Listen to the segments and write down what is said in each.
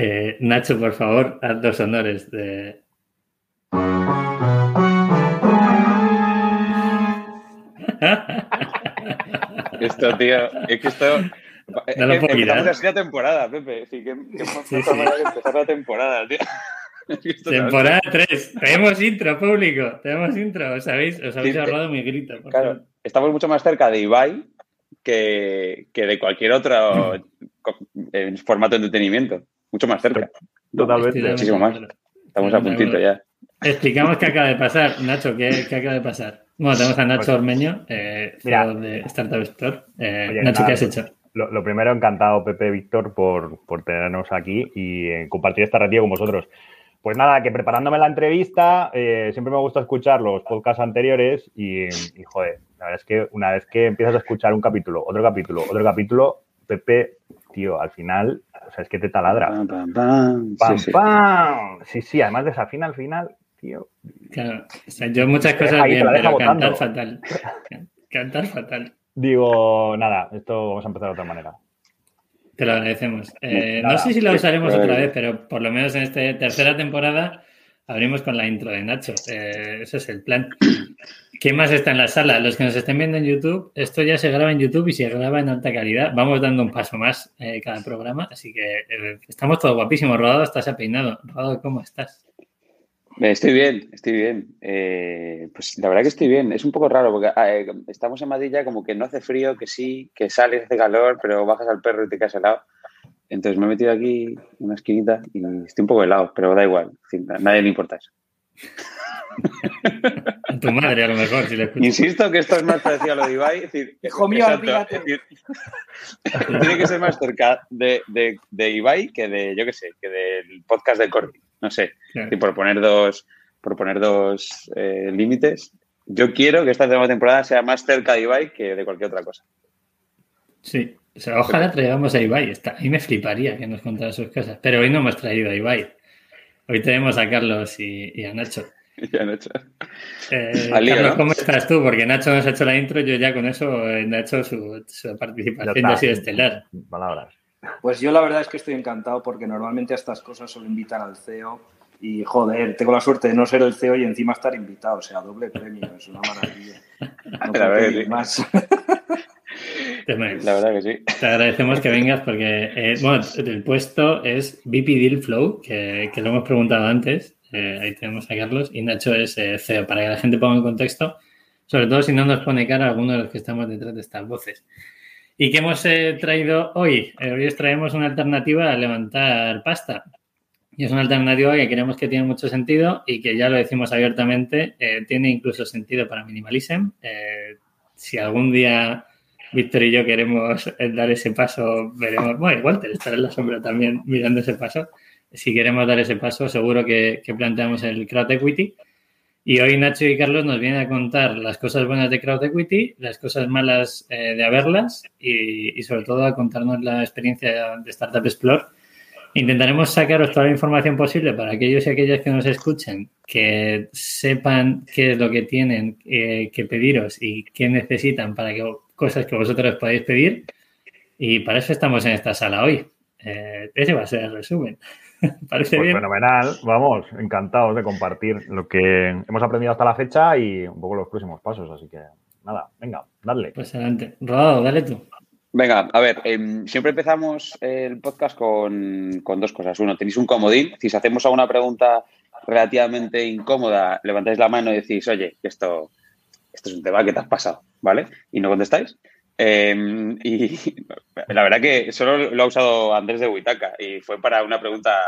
Eh, Nacho, por favor, haz dos honores de. esto, tío, es que esto. No lo puedo empezamos así la temporada, Pepe. Sí, que, que sí, sí. empezar la temporada, tío. Temporada 3. Tenemos intro, público. Tenemos intro. Os habéis, os habéis ahorrado mi grito. Claro, estamos mucho más cerca de Ibai que, que de cualquier otro eh, formato de entretenimiento. Mucho más cerca. Totalmente. Muchísimo más. Estamos a puntito ya. Explicamos qué acaba de pasar. Nacho, ¿qué, qué acaba de pasar? Bueno, tenemos a Nacho pues, Ormeño, eh, de Startup Store. Eh, Nacho, ¿qué has hecho? Lo, lo, primero, encantado, Pepe Víctor, por, por tenernos aquí y eh, compartir esta ratilla con vosotros. Pues nada, que preparándome la entrevista, eh, siempre me gusta escuchar los podcasts anteriores y, y, joder, la verdad es que una vez que empiezas a escuchar un capítulo, otro capítulo, otro capítulo, Pepe, tío, al final, o sea, es que te taladra. Pam, pam, pam. pam, sí, pam. Sí. sí, además desafina al final, tío. Claro, o sea, yo muchas cosas bien, pero cantar fatal. Cantar fatal. Digo, nada, esto vamos a empezar de otra manera. Te lo agradecemos. Eh, no sé si lo usaremos otra vez, pero por lo menos en esta tercera temporada abrimos con la intro de Nacho. Eh, ese es el plan. ¿Quién más está en la sala? Los que nos estén viendo en YouTube, esto ya se graba en YouTube y se graba en alta calidad. Vamos dando un paso más eh, cada programa, así que eh, estamos todos guapísimos. Rodado, estás apeinado. Rodado, ¿cómo estás? Estoy bien, estoy bien. Eh, pues la verdad que estoy bien. Es un poco raro porque eh, estamos en Madrid ya como que no hace frío, que sí, que sales, hace calor, pero bajas al perro y te quedas helado. Entonces me he metido aquí una esquinita y estoy un poco helado, pero da igual. Nadie le importa eso. A tu madre, a lo mejor, si le Insisto que esto es más parecido a lo de Ibai. Es decir, Hijo mío, exacto, decir, tiene que ser más cerca de, de, de, Ibai que de, yo qué sé, que del podcast de Corti. No sé, claro. y por poner dos, por poner dos eh, límites, yo quiero que esta nueva temporada sea más cerca de Ibai que de cualquier otra cosa. Sí, o sea, ojalá traigamos a Ibai. Está, a mí me fliparía que nos contara sus cosas, pero hoy no hemos traído a Ibai. Hoy tenemos a Carlos y, y a Nacho. Y a Nacho. Eh, lío, Carlos, ¿no? ¿cómo estás tú? Porque Nacho nos ha hecho la intro, yo ya con eso he hecho su, su participación ya, ya ha sido estelar. Palabras. Pues yo la verdad es que estoy encantado porque normalmente a estas cosas solo invitan al CEO y joder, tengo la suerte de no ser el CEO y encima estar invitado, o sea, doble premio, es una maravilla. No la, verdad, sí. más. la verdad que sí. Te agradecemos que vengas porque, eh, bueno, el puesto es VP Deal Flow, que, que lo hemos preguntado antes, eh, ahí tenemos a Carlos, y Nacho es eh, CEO, para que la gente ponga en contexto, sobre todo si no nos pone cara alguno de los que estamos detrás de estas voces. ¿Y qué hemos eh, traído hoy? Eh, hoy os traemos una alternativa a levantar pasta. Y es una alternativa que creemos que tiene mucho sentido y que ya lo decimos abiertamente, eh, tiene incluso sentido para Minimalism. si algún día Víctor y yo queremos dar ese paso, veremos. Bueno, Walter estará en la sombra también mirando ese paso. Si queremos dar ese paso, seguro que, planteamos el crowd equity. Y hoy Nacho y Carlos nos vienen a contar las cosas buenas de Crowd Equity, las cosas malas eh, de haberlas y, y, sobre todo a contarnos la experiencia de Startup Explore. Intentaremos sacaros toda la información posible para aquellos y aquellas que nos escuchen, que sepan qué es lo que tienen eh, que pediros y qué necesitan para que cosas que vosotros podáis pedir. Y para eso estamos en esta sala hoy. Eh, ese va a ser el resumen. Parece pues bien. Fenomenal, vamos, encantados de compartir lo que hemos aprendido hasta la fecha y un poco los próximos pasos. Así que nada, venga, dale. Pues adelante. Rodado, dale tú. Venga, a ver, eh, siempre empezamos el podcast con, con, dos cosas. Uno, tenéis un comodín. Si hacemos alguna pregunta relativamente incómoda, levantáis la mano y decís, oye, esto, esto es un tema que te has pasado, ¿vale? Y no contestáis. Eh, y la verdad que solo lo ha usado Andrés de Huitaca y fue para una pregunta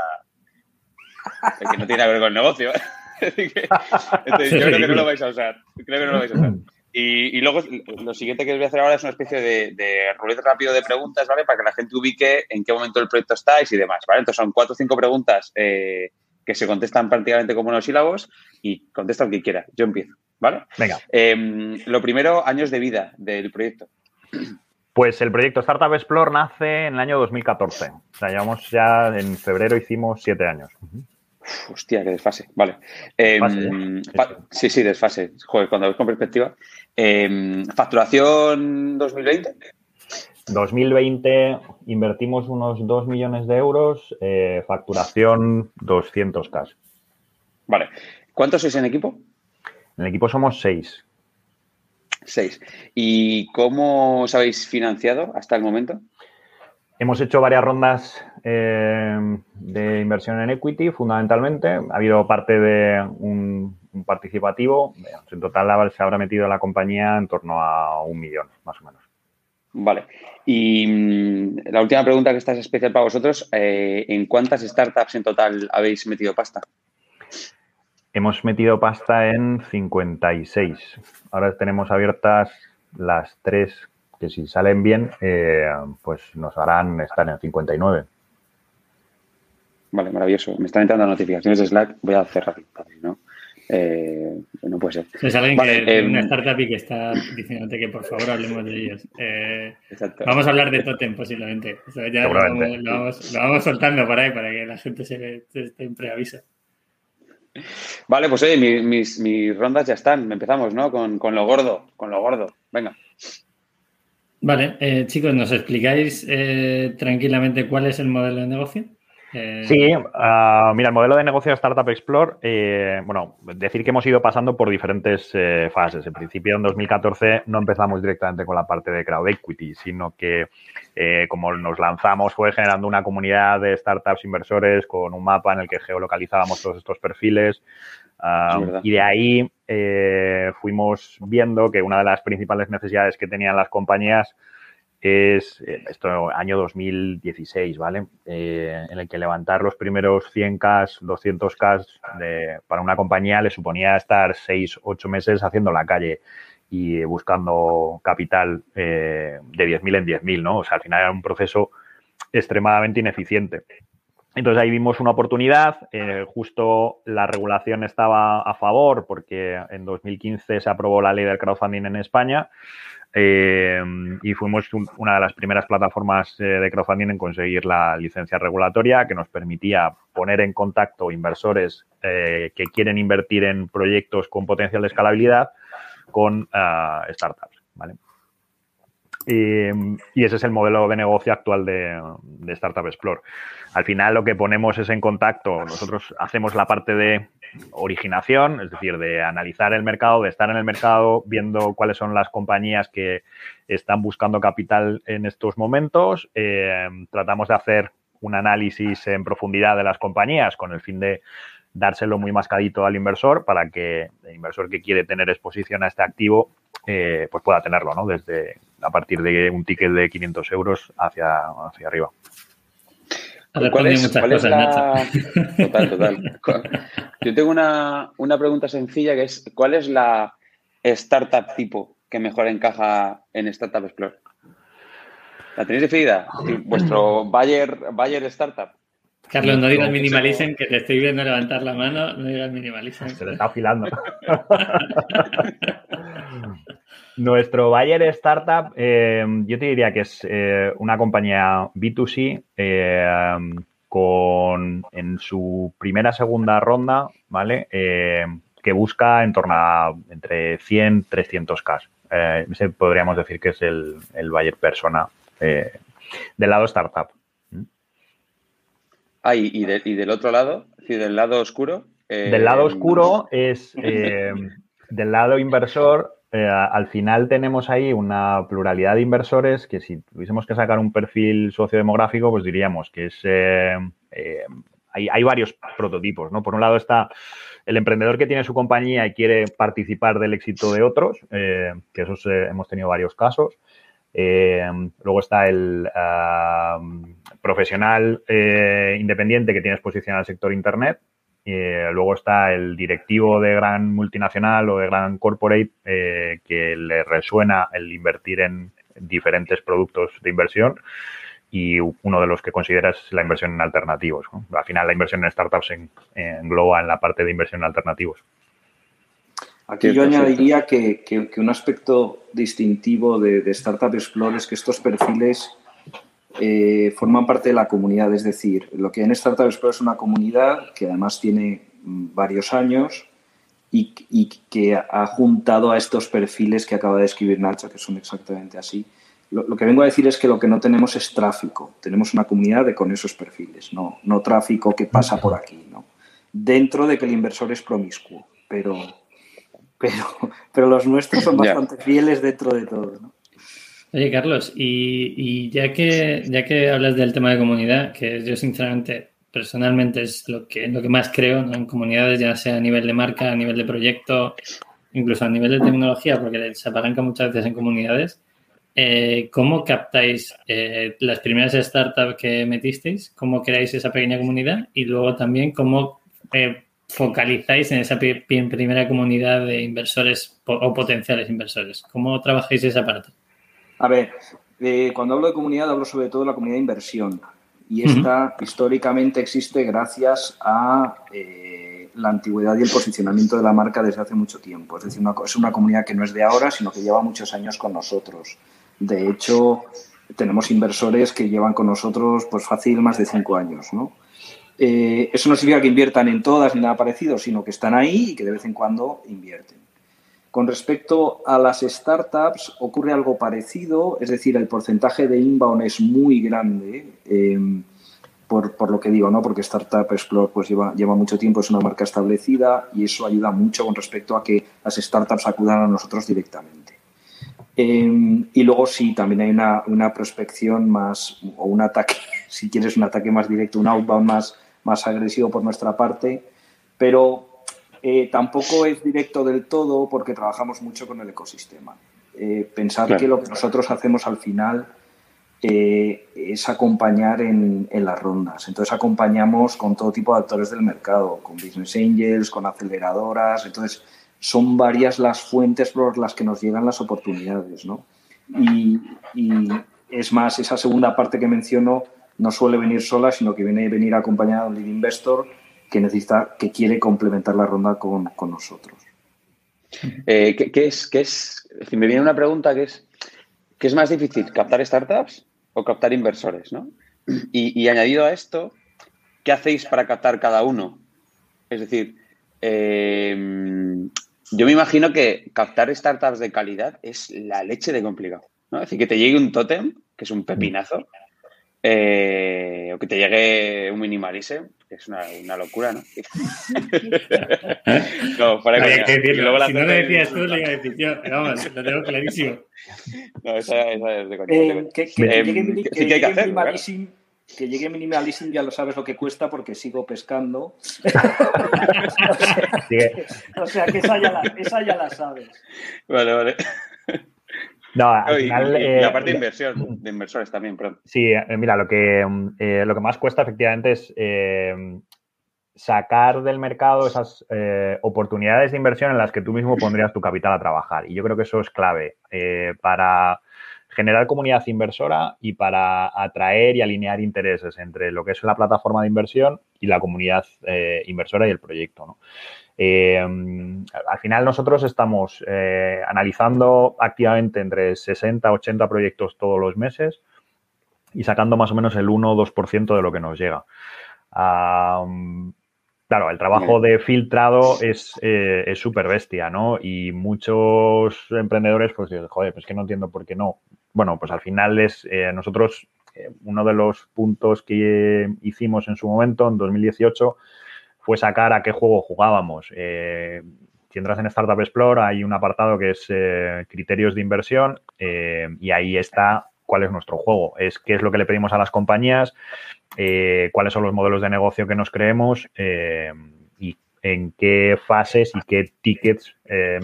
que no tiene que ver con el negocio. Entonces, yo creo que no lo vais a usar. Creo que no lo vais a usar. Y, y luego lo siguiente que os voy a hacer ahora es una especie de, de rápido de preguntas, ¿vale? Para que la gente ubique en qué momento del proyecto estáis y demás, ¿vale? Entonces son cuatro o cinco preguntas eh, que se contestan prácticamente como unos sílabos y contesta lo que quiera. Yo empiezo, ¿vale? Venga. Eh, lo primero, años de vida del proyecto. Pues el proyecto Startup Explore nace en el año 2014. O sea, llevamos ya en febrero hicimos siete años. Uf, hostia, qué desfase. Vale. Eh, fa sí, sí, desfase. Joder, cuando ves con perspectiva. Eh, ¿Facturación 2020? 2020 invertimos unos 2 millones de euros, eh, facturación 200K. Vale. ¿Cuántos sois en equipo? En el equipo somos 6. 6. ¿Y cómo os habéis financiado hasta el momento? Hemos hecho varias rondas eh, de inversión en equity, fundamentalmente. Ha habido parte de un, un participativo. En total se habrá metido la compañía en torno a un millón, más o menos. Vale. Y mm, la última pregunta que está es especial para vosotros. Eh, ¿En cuántas startups en total habéis metido pasta? Hemos metido pasta en 56. Ahora tenemos abiertas las tres que si salen bien, eh, pues nos harán estar en 59. Vale, maravilloso. Me están entrando notificaciones de Slack. Voy a cerrar, ¿no? Eh, no puede ser. Es alguien que eh, una startup y que está diciéndote que por favor hablemos de ellos. Eh, vamos a hablar de Totem posiblemente. ya lo vamos, soltando por ahí para que la gente se, esté en preaviso. Vale, pues oye, mis, mis, rondas ya están. Empezamos, ¿no? Con, con, lo gordo, con lo gordo. Venga. Vale, eh, chicos, ¿nos explicáis tranquilamente cuál es el modelo de negocio? Eh, sí, ah, mira, el modelo de negocio de Startup Explore, eh, bueno, decir que hemos ido pasando por diferentes eh, fases. En principio, en 2014 no empezamos directamente con la parte de crowd equity, sino que como nos lanzamos fue generando una comunidad de startups inversores con un mapa en el que geolocalizábamos todos estos perfiles. Y de ahí fuimos viendo que una de las principales necesidades que tenían las compañías es eh, esto año 2016, ¿vale? Eh, en el que levantar los primeros 100K, 200K de, para una compañía le suponía estar 6, 8 meses haciendo la calle y buscando capital eh, de 10.000 en 10.000, ¿no? O sea, al final era un proceso extremadamente ineficiente. Entonces ahí vimos una oportunidad, justo la regulación estaba a favor porque en 2015 se aprobó la ley del crowdfunding en España eh, y fuimos una de las primeras plataformas eh, de crowdfunding en conseguir la licencia regulatoria que nos permitía poner en contacto inversores eh, que quieren invertir en proyectos con potencial de escalabilidad con ah, startups. ¿vale? Y, ese es el modelo de negocio actual de, Startup Explore. Al final lo que ponemos es en contacto, nosotros hacemos la parte de originación, es decir, de analizar el mercado, de estar en el mercado, viendo cuáles son las compañías que están buscando capital en estos momentos. Eh, tratamos de hacer un análisis en profundidad de las compañías con el fin de dárselo muy mascadito al inversor para que el inversor que quiere tener exposición a este activo eh, pues pueda tenerlo, ¿no? Desde a partir de un ticket de 500 euros hacia, hacia arriba. ¿Cuál es, la... Total, total. Yo tengo una, pregunta sencilla que es, ¿cuál es la startup tipo que mejor encaja en Startup Explore? ¿La tenéis definida? ¿Vuestro Bayer, Bayer Startup? Carlos, no digas minimalism, que te estoy viendo levantar la mano. No digas minimalism. Se le está afilando. Nuestro Bayer Startup, eh, yo te diría que es eh, una compañía B2C eh, con en su primera segunda ronda, ¿vale? que busca en torno a entre 100 300K. ese podríamos decir que es el, el Bayer Persona del lado startup. Ah, y, del otro lado, del lado oscuro. del lado oscuro es del lado inversor eh, al final tenemos ahí una pluralidad de inversores que si tuviésemos que sacar un perfil sociodemográfico, pues diríamos que es... Eh, eh, hay, varios prototipos, ¿no? Por un lado está el emprendedor que tiene su compañía y quiere participar del éxito de otros, que esos hemos tenido varios casos. Luego está el profesional independiente que tiene exposición al sector Internet, eh, luego está el directivo de gran multinacional o de gran corporate eh, que le resuena el invertir en diferentes productos de inversión y uno de los que considera es la inversión en alternativos. Al final la inversión en startups engloba en la parte de inversión en alternativos. Aquí yo añadiría que, un aspecto distintivo de, de Startup Explore es que estos perfiles eh, forman parte de la comunidad. Es decir, lo que en Startup Explore es una comunidad que además tiene mm, varios años y, que ha juntado a estos perfiles que acaba de escribir Nacho, que son exactamente así, lo, que vengo a decir es que lo que no tenemos es tráfico. Tenemos una comunidad de con esos perfiles, no, no tráfico que pasa por aquí, ¿no? Dentro de que el inversor es promiscuo, pero, pero, pero los nuestros son bastante fieles dentro de todo, ¿no? Oye, Carlos, y, ya, que, ya que hablas del tema de comunidad, que yo sinceramente, personalmente es lo que, lo que más creo en comunidades, ya sea a nivel de marca, a nivel de proyecto, incluso a nivel de tecnología, porque se apalanca muchas veces en comunidades. Eh, ¿Cómo captáis eh, las primeras startups que metisteis? ¿Cómo creáis esa pequeña comunidad? Y luego también, ¿cómo eh, focalizáis en esa primera comunidad de inversores o potenciales inversores? ¿Cómo trabajáis esa parte? A ver, eh, cuando hablo de comunidad hablo sobre todo de la comunidad de inversión y esta históricamente existe gracias a eh, la antigüedad y el posicionamiento de la marca desde hace mucho tiempo. Es decir, es una comunidad que no es de ahora, sino que lleva muchos años con nosotros. De hecho, tenemos inversores que llevan con nosotros pues fácil más de cinco años, eh, eso no significa que inviertan en todas ni nada parecido, sino que están ahí y que de vez en cuando invierten. Con respecto a las startups, ocurre algo parecido, es decir, el porcentaje de inbound es muy grande, em, por, lo que digo, ¿no? porque Startup Explore pues, lleva, lleva mucho tiempo, es una marca establecida y eso ayuda mucho con respecto a que las startups acudan a nosotros directamente. Em, y luego sí, también hay una, una, prospección más, o un ataque, si quieres un ataque más directo, un outbound más, más agresivo por nuestra parte, pero eh, tampoco es directo del todo porque trabajamos mucho con el ecosistema. Eh, pensar que lo que nosotros hacemos al final eh, es acompañar en, las rondas. Entonces acompañamos con todo tipo de actores del mercado, con business angels, con aceleradoras. Entonces son varias las fuentes por las que nos llegan las oportunidades. ¿no? Y, y, es más, esa segunda parte que menciono no suele venir sola, sino que viene venir acompañada de un lead investor que necesita, que quiere complementar la ronda con, nosotros. Eh, ¿qué, es, qué es? me viene una pregunta que es, ¿qué es más difícil, captar startups o captar inversores? ¿no? Y, añadido a esto, ¿qué hacéis para captar cada uno? Es decir, eh, yo me imagino que captar startups de calidad es la leche de complicado. ¿no? Es decir, que te llegue un tótem, que es un pepinazo, eh, o que te llegue un minimalism, que es una, una locura, ¿no? no, para que, decirlo. si no lo decías tú, le iba a decir yo. Vamos, lo tengo clarísimo. No, esa, esa es de coña. Eh, que, que, eh, llegue, que, que minimalism, que llegue minimalism ya lo sabes lo que cuesta porque sigo pescando. o sea, que esa ya, la, esa ya la sabes. Vale, vale. No, al final, y, la parte de inversión, de inversores también, perdón. Sí, eh, mira, lo que, eh, lo que más cuesta efectivamente es eh, sacar del mercado esas oportunidades de inversión en las que tú mismo pondrías tu capital a trabajar. Y yo creo que eso es clave para generar comunidad inversora y para atraer y alinear intereses entre lo que es la plataforma de inversión y la comunidad inversora y el proyecto. ¿no? Eh, al final nosotros estamos eh, analizando activamente entre 60 80 proyectos todos los meses y sacando más o menos el 1 o 2% de lo que nos llega. claro, el trabajo de filtrado es eh, súper bestia, ¿no? Y muchos emprendedores pues dicen, joder, pues que no entiendo por qué no. Bueno, pues al final es nosotros, uno de los puntos que hicimos en su momento, en 2018, fue sacar a qué juego jugábamos. Eh, si entras en Startup Explore hay un apartado que es eh, criterios de inversión eh, y ahí está cuál es nuestro juego. Es qué es lo que le pedimos a las compañías, cuáles son los modelos de negocio que nos creemos y en qué fases y qué tickets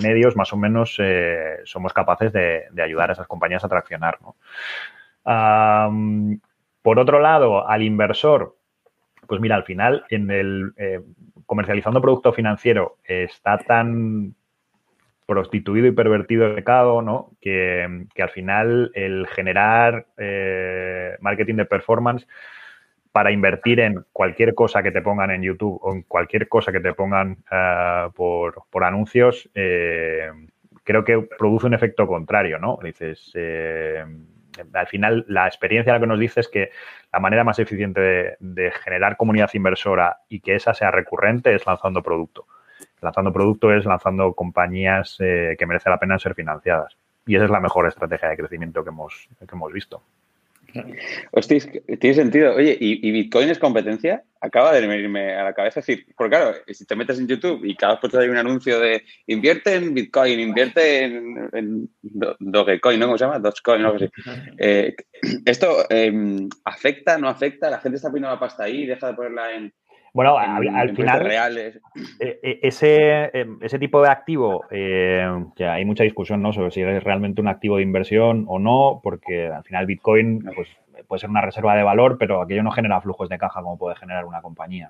medios más o menos somos capaces de, ayudar a esas compañías a traccionar. por otro lado, al inversor, pues mira, al final, en el eh, comercializando producto financiero está tan prostituido y pervertido el mercado, ¿no? Que, al final el generar eh, marketing de performance para invertir en cualquier cosa que te pongan en YouTube o en cualquier cosa que te pongan eh, por, por, anuncios, creo que produce un efecto contrario, ¿no? Dices, al final la experiencia lo que nos dice es que la manera más eficiente de, generar comunidad inversora y que esa sea recurrente es lanzando producto. Lanzando producto es lanzando compañías eh, que merece la pena ser financiadas. esa es la mejor estrategia de crecimiento que hemos, que hemos visto. Hostia, tiene sentido. Oye, ¿y, Bitcoin es competencia? Acaba de venirme a la cabeza decir, porque claro, si te metes en YouTube y cada vez hay un anuncio de invierte en Bitcoin, invierte en, Dogecoin, ¿no? ¿Cómo se llama? Dogecoin, no sé. Eh, ¿Esto em, afecta, no afecta? ¿La gente está poniendo la pasta ahí y deja de ponerla en, bueno, al, final, reales. Eh, eh, ese, em, ese tipo de activo, eh, que hay mucha discusión ¿no? sobre si es realmente un activo de inversión o no, porque al final Bitcoin pues, puede ser una reserva de valor, pero aquello no genera flujos de caja como puede generar una compañía.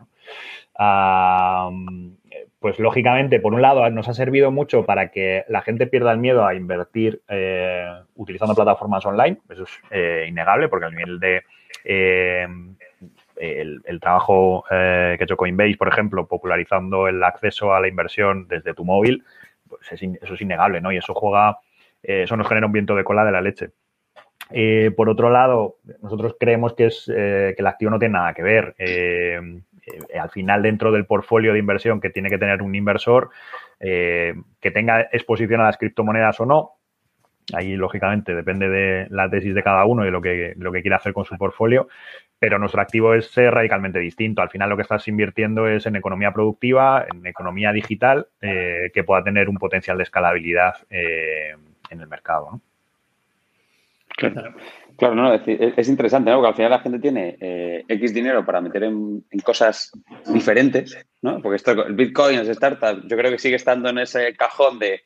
pues lógicamente, por un lado, nos ha servido mucho para que la gente pierda el miedo a invertir utilizando plataformas online. Eso es innegable, porque al nivel de el, trabajo eh, que ha hecho Coinbase, por ejemplo, popularizando el acceso a la inversión desde tu móvil, pues eso es innegable, ¿no? Y eso juega, eh, eso nos genera un viento de cola de la leche. Eh, por otro lado, nosotros creemos que, es, que el activo no tiene nada que ver. al final, dentro del portfolio de inversión que tiene que tener un inversor, que tenga exposición a las criptomonedas o no, Ahí, lógicamente, depende de la tesis de cada uno y lo que, lo que quiera hacer con su portfolio pero nuestro activo es radicalmente distinto. Al final lo que estás invirtiendo es en economía productiva, en economía digital, eh, que pueda tener un potencial de escalabilidad eh, en el mercado. Claro. Claro, no, es, interesante, ¿no? Porque al final la gente tiene eh, X dinero para meter en, cosas diferentes, ¿no? Porque esto, el Bitcoin, es startup, yo creo que sigue estando en ese cajón de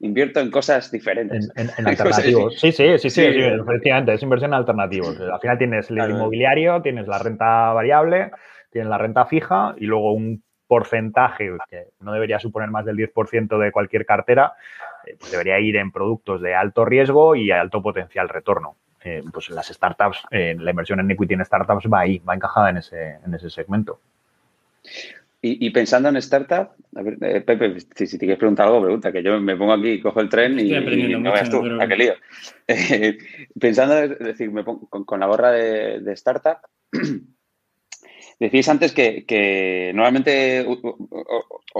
invierto en cosas diferentes. En, alternativos. Sí, sí, sí, sí, efectivamente, es inversión en alternativos. Al final tienes el inmobiliario, tienes la renta variable, tienes la renta fija y luego un porcentaje que no debería suponer más del 10% de cualquier cartera, eh, pues debería ir en productos de alto riesgo y alto potencial retorno. Eh, pues las startups, eh, la inversión en equity en startups va ahí, va encajada en ese, en ese segmento. Y, pensando en startup, a ver, eh, Pepe, si, te quieres preguntar algo, pregunta, que yo me pongo aquí, cojo el tren y, no veas tú, a qué lío. pensando, es decir, me pongo con, la gorra de, startup, decís antes que, normalmente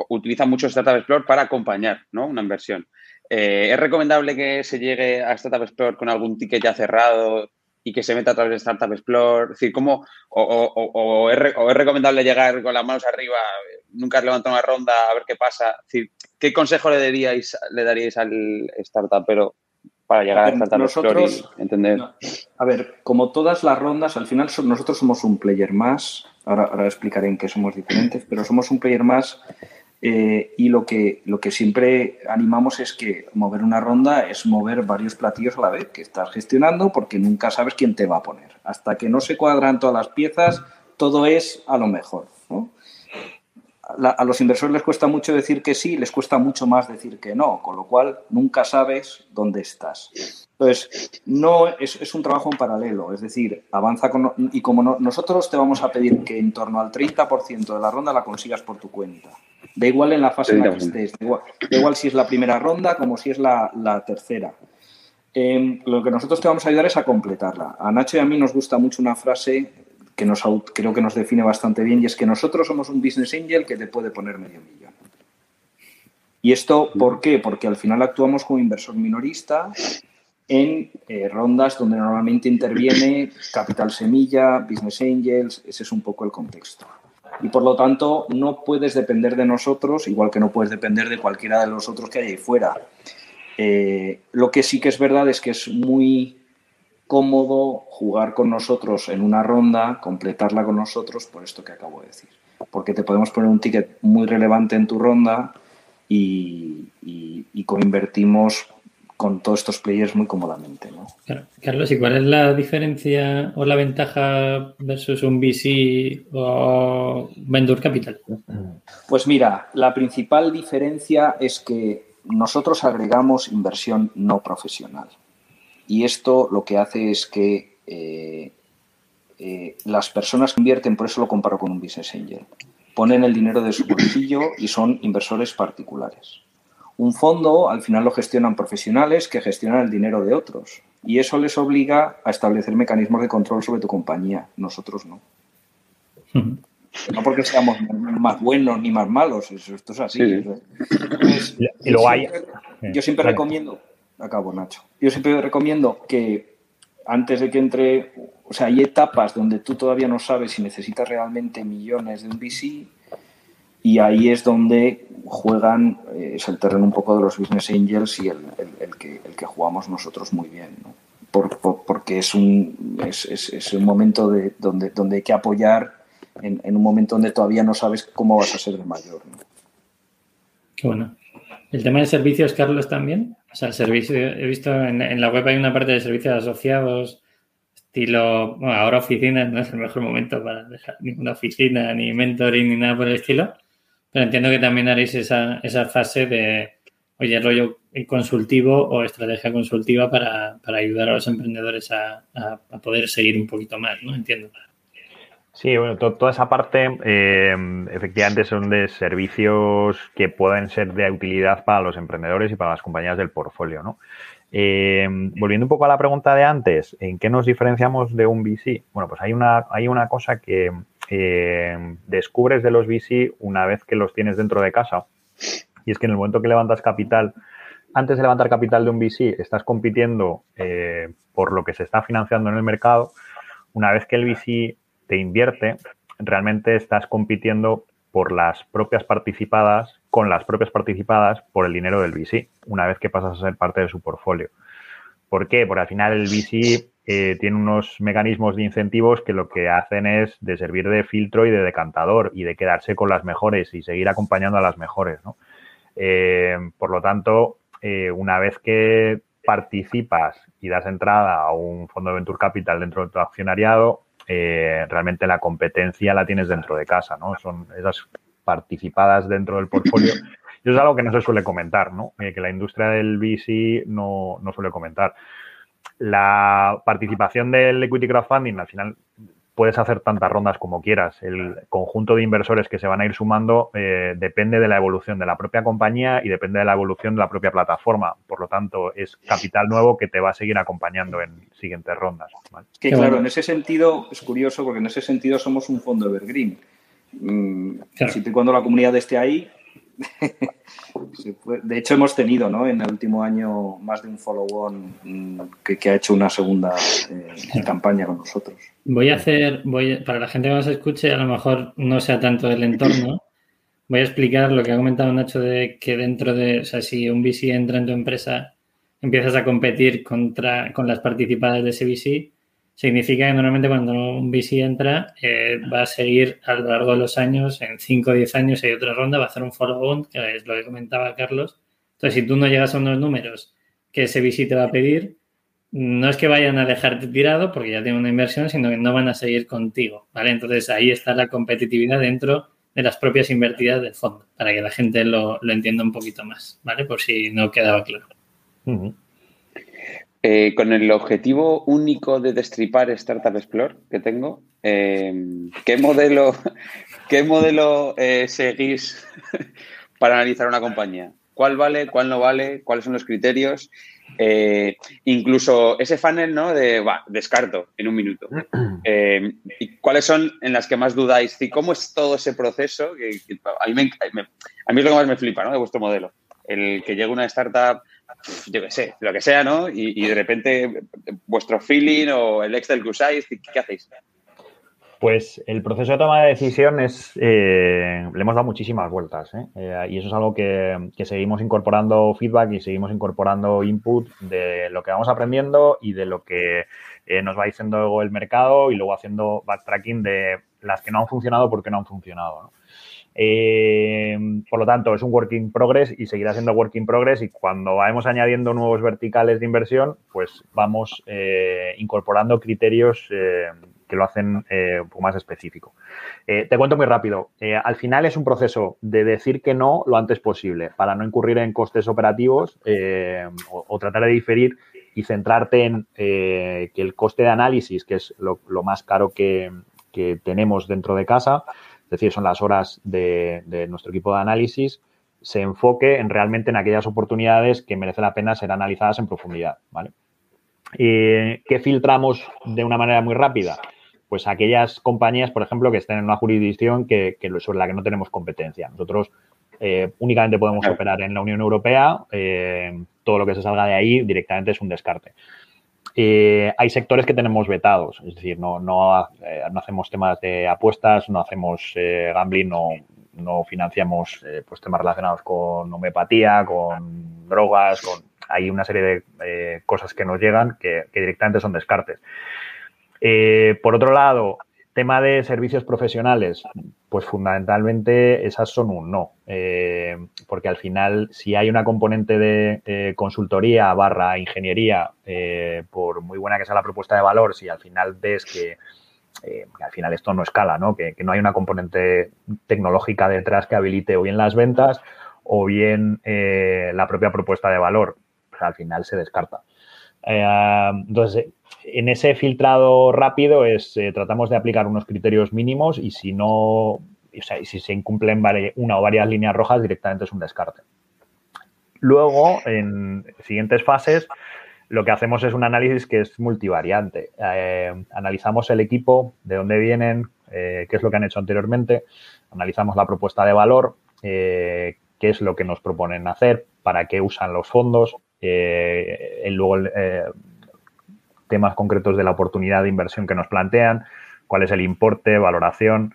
utilizan mucho Startup Explorer para acompañar ¿no? una inversión. Eh, ¿Es recomendable que se llegue a Startup Explorer con algún ticket ya cerrado y que se meta a través de Startup Explore? Es decir, ¿cómo, o, es, recomendable llegar con las manos arriba, nunca has levantado una ronda, a ver qué pasa? Es decir, ¿qué consejo le daríais, le daríais al startupero para llegar a, Startup Explore y entender? a ver, como todas las rondas, al final nosotros somos un player más, ahora, ahora explicaré en qué somos diferentes, pero somos un player más eh, y lo que, lo que siempre animamos es que mover una ronda es mover varios platillos a la vez que estás gestionando porque nunca sabes quién te va a poner. Hasta que no se cuadran todas las piezas, todo es a lo mejor. A los inversores les cuesta mucho decir que sí, les cuesta mucho más decir que no, con lo cual nunca sabes dónde estás. Entonces, no es, un trabajo en paralelo, es decir, avanza con, y como nosotros te vamos a pedir que en torno al 30% de la ronda la consigas por tu cuenta Da igual en la fase en la que estés, da igual, si es la primera ronda como si es la, tercera. Em, lo que nosotros te vamos a ayudar es a completarla. A Nacho y a mí nos gusta mucho una frase que nos, creo que nos define bastante bien y es que nosotros somos un business angel que te puede poner medio millón. ¿Y esto por qué? Porque al final actuamos como inversor minorista en eh, rondas donde normalmente interviene capital semilla, business angels, ese es un poco el contexto y por lo tanto no puedes depender de nosotros, igual que no puedes depender de cualquiera de los otros que hay ahí fuera. Eh, lo que sí que es verdad es que es muy cómodo jugar con nosotros en una ronda, completarla con nosotros por esto que acabo de decir. Porque te podemos poner un ticket muy relevante en tu ronda y, y, y coinvertimos con todos estos players muy cómodamente. ¿no? Carlos, ¿y cuál es la diferencia o la ventaja versus un VC o Venture Capital? Pues mira, la principal diferencia es que nosotros agregamos inversión no profesional. Y esto lo que hace es que eh, eh, las personas que invierten, por eso lo comparo con un business angel, ponen el dinero de su bolsillo y son inversores particulares. Un fondo al final lo gestionan profesionales que gestionan el dinero de otros y eso les obliga a establecer mecanismos de control sobre tu compañía. Nosotros no. No porque seamos más buenos ni más malos, esto es así. y luego hay... Yo siempre recomiendo acabo, Nacho. Yo siempre recomiendo que antes de que entre, o sea, hay etapas donde tú todavía no sabes si necesitas realmente millones de un VC y ahí es donde juegan, eh, es el terreno un poco de los business angels y el, que, el que jugamos nosotros muy bien, ¿no? porque es un, es, es, un momento de, donde, donde hay que apoyar en, en, un momento donde todavía no sabes cómo vas a ser de mayor. Qué bueno. ¿El tema de servicios, Carlos, también? O sea, el servicio, he visto en, la web hay una parte de servicios asociados, estilo, bueno, ahora oficinas, no es el mejor momento para dejar ninguna oficina, ni mentoring, ni nada por el estilo, pero entiendo que también haréis esa, esa fase de, oye, rollo consultivo o estrategia consultiva para, ayudar a los emprendedores a, a, poder seguir un poquito más, ¿no? Entiendo. Sí, bueno, toda esa parte eh, efectivamente son de servicios que pueden ser de utilidad para los emprendedores y para las compañías del portfolio, ¿no? Eh, volviendo un poco a la pregunta de antes, ¿en qué nos diferenciamos de un VC? Bueno, pues hay una, hay una cosa que eh, descubres de los VC una vez que los tienes dentro de casa y es que en el momento que levantas capital, antes de levantar capital de un VC, estás compitiendo por lo que se está financiando en el mercado. Una vez que el VC te invierte, realmente estás compitiendo por las propias participadas, con las propias participadas por el dinero del VC, una vez que pasas a ser parte de su portfolio. ¿Por qué? Porque al final el VC eh, tiene unos mecanismos de incentivos que lo que hacen es de servir de filtro y de decantador y de quedarse con las mejores y seguir acompañando a las mejores. Eh, por lo tanto, eh, una vez que participas y das entrada a un fondo de venture capital dentro de tu accionariado, eh, realmente la competencia la tienes dentro de casa, ¿no? Son esas participadas dentro del portfolio. Y es algo que no se suele comentar, ¿no? Eh, que la industria del VC no, no suele comentar. La participación del equity crowdfunding, al final, puedes hacer tantas rondas como quieras. El conjunto de inversores que se van a ir sumando eh, depende de la evolución de la propia compañía y depende de la evolución de la propia plataforma. Por lo tanto, es capital nuevo que te va a seguir acompañando en siguientes rondas. Que claro, en ese sentido es curioso porque en ese sentido somos un fondo evergreen. Mm, y cuando la comunidad esté ahí, de hecho, hemos tenido ¿no? en el último año más de un follow-on mm, que, ha hecho una segunda eh, campaña con nosotros. Voy a hacer, voy para la gente que nos escuche, a lo mejor no sea tanto del entorno, voy a explicar lo que ha comentado Nacho de que dentro de, o sea, si un VC entra en tu empresa, empiezas a competir contra, con las participadas de ese VC, significa que normalmente cuando un VC entra eh, va a seguir a lo largo de los años, en 5 o 10 años hay otra ronda, va a hacer un follow-on, que es lo que comentaba Carlos. Entonces, si tú no llegas a unos números que ese VC te va a pedir, no es que vayan a dejarte tirado porque ya tienen una inversión, sino que no van a seguir contigo, ¿vale? Entonces, ahí está la competitividad dentro de las propias invertidas del fondo, para que la gente lo, entienda un poquito más, ¿vale? Por si no quedaba claro. Eh, con el objetivo único de destripar Startup Explore que tengo, eh, ¿qué modelo, qué modelo eh, seguís para analizar una compañía? ¿Cuál vale, cuál no vale? ¿Cuáles son los criterios? incluso ese funnel, ¿no? De, va, descarto en un minuto. ¿Y cuáles son en las que más dudáis? ¿Y cómo es todo ese proceso? a, mí a, mí es lo que más me flipa, ¿no? De vuestro modelo. El que llegue una startup yo qué sé, lo que sea, ¿no? Y, de repente vuestro feeling o el Excel que usáis, ¿qué, hacéis? Pues el proceso de toma de decisión es, eh, le hemos dado muchísimas vueltas ¿eh? Eh, y eso es algo que, seguimos incorporando feedback y seguimos incorporando input de lo que vamos aprendiendo y de lo que nos va diciendo el mercado y luego haciendo backtracking de las que no han funcionado porque no han funcionado. ¿no? Eh, por lo tanto, es un work in progress y seguirá siendo work in progress y cuando vamos añadiendo nuevos verticales de inversión, pues vamos eh, incorporando criterios eh, que lo hacen un poco más específico. te cuento muy rápido. al final es un proceso de decir que no lo antes posible para no incurrir en costes operativos o, tratar de diferir y centrarte en que el coste de análisis, que es lo, más caro que tenemos dentro de casa, es decir, son las horas de, nuestro equipo de análisis, se enfoque en realmente en aquellas oportunidades que merece la pena ser analizadas en profundidad. ¿vale? ¿Qué filtramos de una manera muy rápida? Pues aquellas compañías, por ejemplo, que estén en una jurisdicción que, sobre la que no tenemos competencia. Nosotros eh, únicamente podemos operar en la Unión Europea, eh, todo lo que se salga de ahí directamente es un descarte. Hay sectores que tenemos vetados, es decir, no, no, hacemos temas de apuestas, no hacemos gambling, no, no financiamos pues temas relacionados con homeopatía, con drogas, con hay una serie de cosas que nos llegan que directamente son descartes. por otro lado, Tema de servicios profesionales, pues fundamentalmente esas son un no, eh, porque al final si hay una componente de consultoría barra ingeniería, eh, por muy buena que sea la propuesta de valor, si al final ves que, eh, al final esto no escala, ¿no? Que, no hay una componente tecnológica detrás que habilite o bien las ventas o bien la propia propuesta de valor, pues al final se descarta. Entonces, en ese filtrado rápido es eh, tratamos de aplicar unos criterios mínimos y si no, o sea, si se incumplen una o varias líneas rojas, directamente es un descarte. Luego, en siguientes fases, lo que hacemos es un análisis que es multivariante. Eh, analizamos el equipo, de dónde vienen, eh, qué es lo que han hecho anteriormente, analizamos la propuesta de valor, qué es lo que nos proponen hacer, para qué usan los fondos, luego temas concretos de la oportunidad de inversión que nos plantean, cuál es el importe, valoración,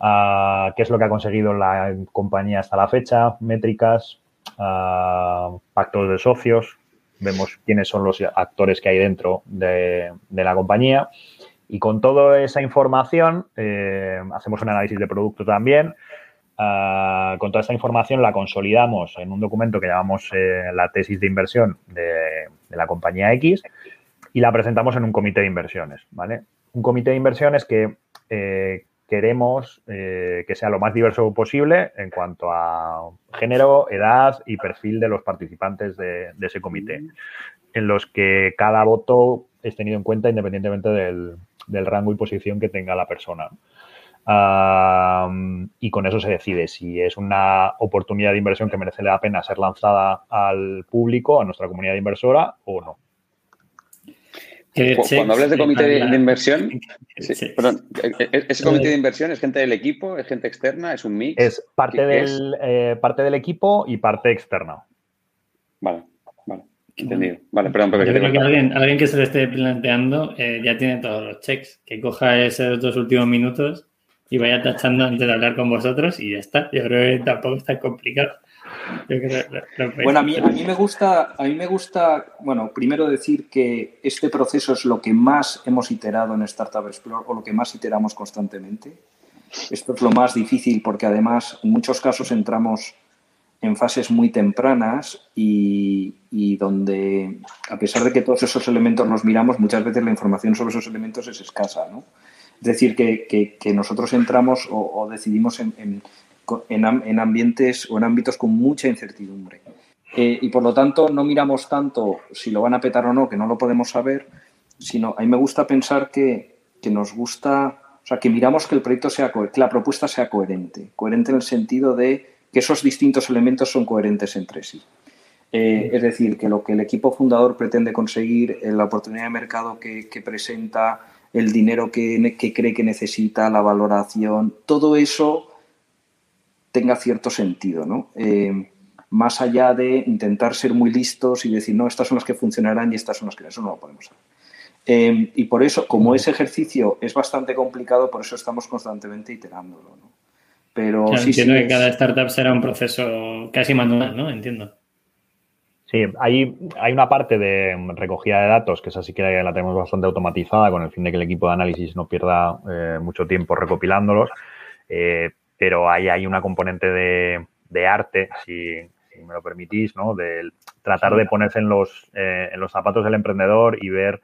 ah, qué es lo que ha conseguido la compañía hasta la fecha, métricas, ah, pactos de socios, vemos quiénes son los actores que hay dentro de, la compañía y con toda esa información eh, hacemos un análisis de producto también. Ah, con toda esa información la consolidamos en un documento que llamamos eh, la tesis de inversión de, de la compañía X y la presentamos en un comité de inversiones, ¿vale? Un comité de inversiones que eh, queremos eh, que sea lo más diverso posible en cuanto a género, edad y perfil de los participantes de, ese comité, en los que cada voto es tenido en cuenta independientemente del, rango y posición que tenga la persona. Y con eso se decide si es una oportunidad de inversión que merece la pena ser lanzada al público, a nuestra comunidad inversora o no. Cuando hablas de comité de, inversión, perdón, ¿e, e, ¿ese comité de inversión es gente del equipo, es gente externa, es un mix? Es parte, del, eh, parte del equipo y parte externa. Vale, vale, entendido. Vale, perdón, pero Yo creo que alguien, alguien, que se lo esté planteando eh, ya tiene todos los checks, que coja esos dos últimos minutos y vaya tachando antes de hablar con vosotros y ya está. Yo creo que tampoco es tan complicado. Bueno, a mí, a mí me gusta, a mí me gusta, bueno, primero decir que este proceso es lo que más hemos iterado en Startup Explore o lo que más iteramos constantemente. Esto es lo más difícil porque además en muchos casos entramos en fases muy tempranas y, donde, a pesar de que todos esos elementos los miramos, muchas veces la información sobre esos elementos es escasa. ¿no? Es decir, que, nosotros entramos o, decidimos en, en, ambientes o en ámbitos con mucha incertidumbre. Eh, y por lo tanto no miramos tanto si lo van a petar o no, que no lo podemos saber, sino a mí me gusta pensar que, nos gusta, o sea, que miramos que el proyecto sea, que la propuesta sea coherente, coherente en el sentido de que esos distintos elementos son coherentes entre sí. Eh, es decir, que lo que el equipo fundador pretende conseguir, la oportunidad de mercado que, presenta, el dinero que, que, cree que necesita, la valoración, todo eso tenga cierto sentido, ¿no? Eh, más allá de intentar ser muy listos y decir, no, estas son las que funcionarán y estas son las que no, eso no lo podemos hacer. Eh, y por eso, como ese ejercicio es bastante complicado, por eso estamos constantemente iterándolo, ¿no? Pero sí, entiendo que cada startup será un proceso casi manual, ¿no? Entiendo. Sí, hay, hay una parte de recogida de datos que esa sí que la tenemos bastante automatizada con el fin de que el equipo de análisis no pierda eh, mucho tiempo recopilándolos pero ahí hay una componente de, arte, si, me lo permitís, ¿no? De tratar de ponerse en los, eh, en los zapatos del emprendedor y ver,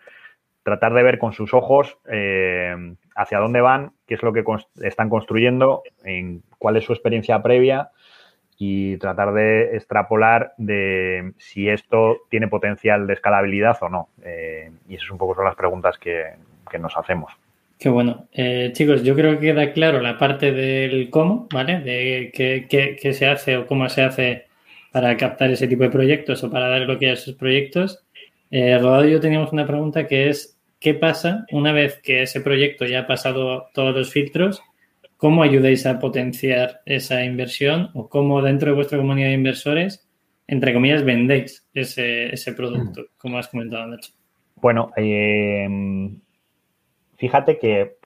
tratar de ver con sus ojos eh, hacia dónde van, qué es lo que están construyendo, en cuál es su experiencia previa y tratar de extrapolar de si esto tiene potencial de escalabilidad o no. Eh, y esas un poco son las preguntas que nos hacemos. Qué bueno. Eh, chicos, yo creo que queda claro la parte del cómo, ¿vale? De qué, se hace o cómo se hace para captar ese tipo de proyectos o para dar lo que a esos proyectos. Eh, Rodado y yo teníamos una pregunta que es, ¿qué pasa una vez que ese proyecto ya ha pasado todos los filtros? ¿Cómo ayudáis a potenciar esa inversión o cómo dentro de vuestra comunidad de inversores, entre comillas, vendéis ese, producto, mm. como has comentado, Nacho? Bueno, eh, fíjate que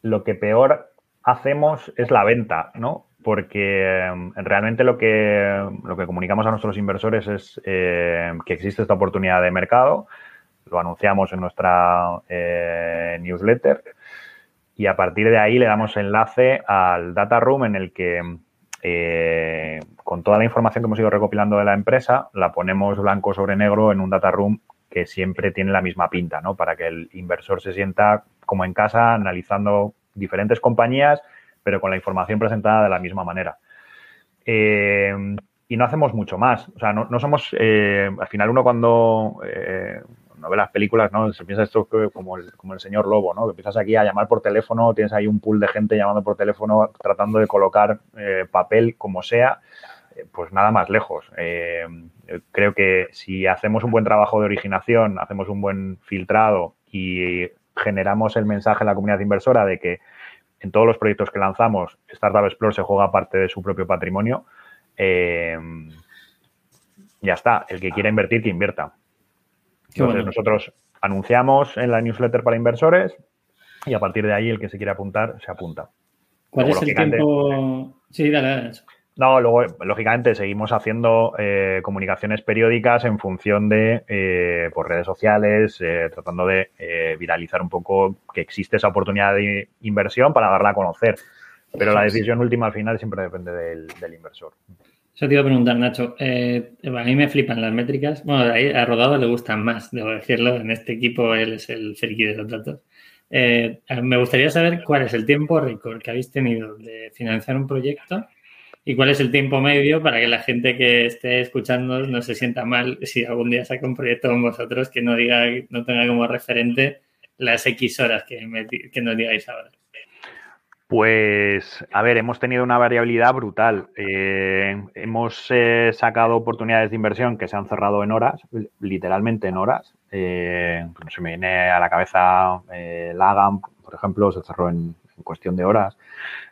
lo que peor hacemos es la venta, ¿no? Porque em, realmente lo que, lo que comunicamos a nuestros inversores es eh, que existe esta oportunidad de mercado, lo anunciamos en nuestra eh, newsletter y a partir de ahí le damos enlace al data room en el que eh, con toda la información que hemos ido recopilando de la empresa la ponemos blanco sobre negro en un data room que siempre tiene la misma pinta, ¿no? Para que el inversor se sienta como en casa analizando diferentes compañías, pero con la información presentada de la misma manera. Eh, y no hacemos mucho más. O sea, no, somos, eh, al final uno cuando no ve las películas, ¿no? Se piensa esto como el, como el señor Lobo, ¿no? Que empiezas aquí a llamar por teléfono, tienes ahí un pool de gente llamando por teléfono, tratando de colocar papel como sea, pues nada más lejos. creo que si hacemos un buen trabajo de originación, hacemos un buen filtrado y generamos el mensaje en la comunidad inversora de que en todos los proyectos que lanzamos, Startup Explore se juega parte de su propio patrimonio. Eh, ya está, el que quiera invertir, que invierta. Entonces, nosotros anunciamos en la newsletter para inversores y a partir de ahí el que se quiera apuntar, se apunta. ¿Cuál es el tiempo? Sí, dale, dale. No, luego, lógicamente, seguimos haciendo eh, comunicaciones periódicas en función de eh, por redes sociales, eh, tratando de viralizar un poco que existe esa oportunidad de inversión para darla a conocer. Pero la decisión última al final siempre depende del, inversor. Eso te iba a preguntar, Nacho. a mí me flipan las métricas. Bueno, a Rodado le gustan más, debo decirlo. En este equipo él es el friki de los datos. me gustaría saber cuál es el tiempo récord que habéis tenido de financiar un proyecto y cuál es el tiempo medio para que la gente que esté escuchando no se sienta mal si algún día saca un proyecto con vosotros que no diga, no tenga como referente las X horas que, nos digáis ahora. Pues, a ver, hemos tenido una variabilidad brutal. Eh, hemos eh, sacado oportunidades de inversión que se han cerrado en horas, literalmente en horas. Eh, se me viene a la cabeza Lagam, por ejemplo, se cerró en cuestión de horas.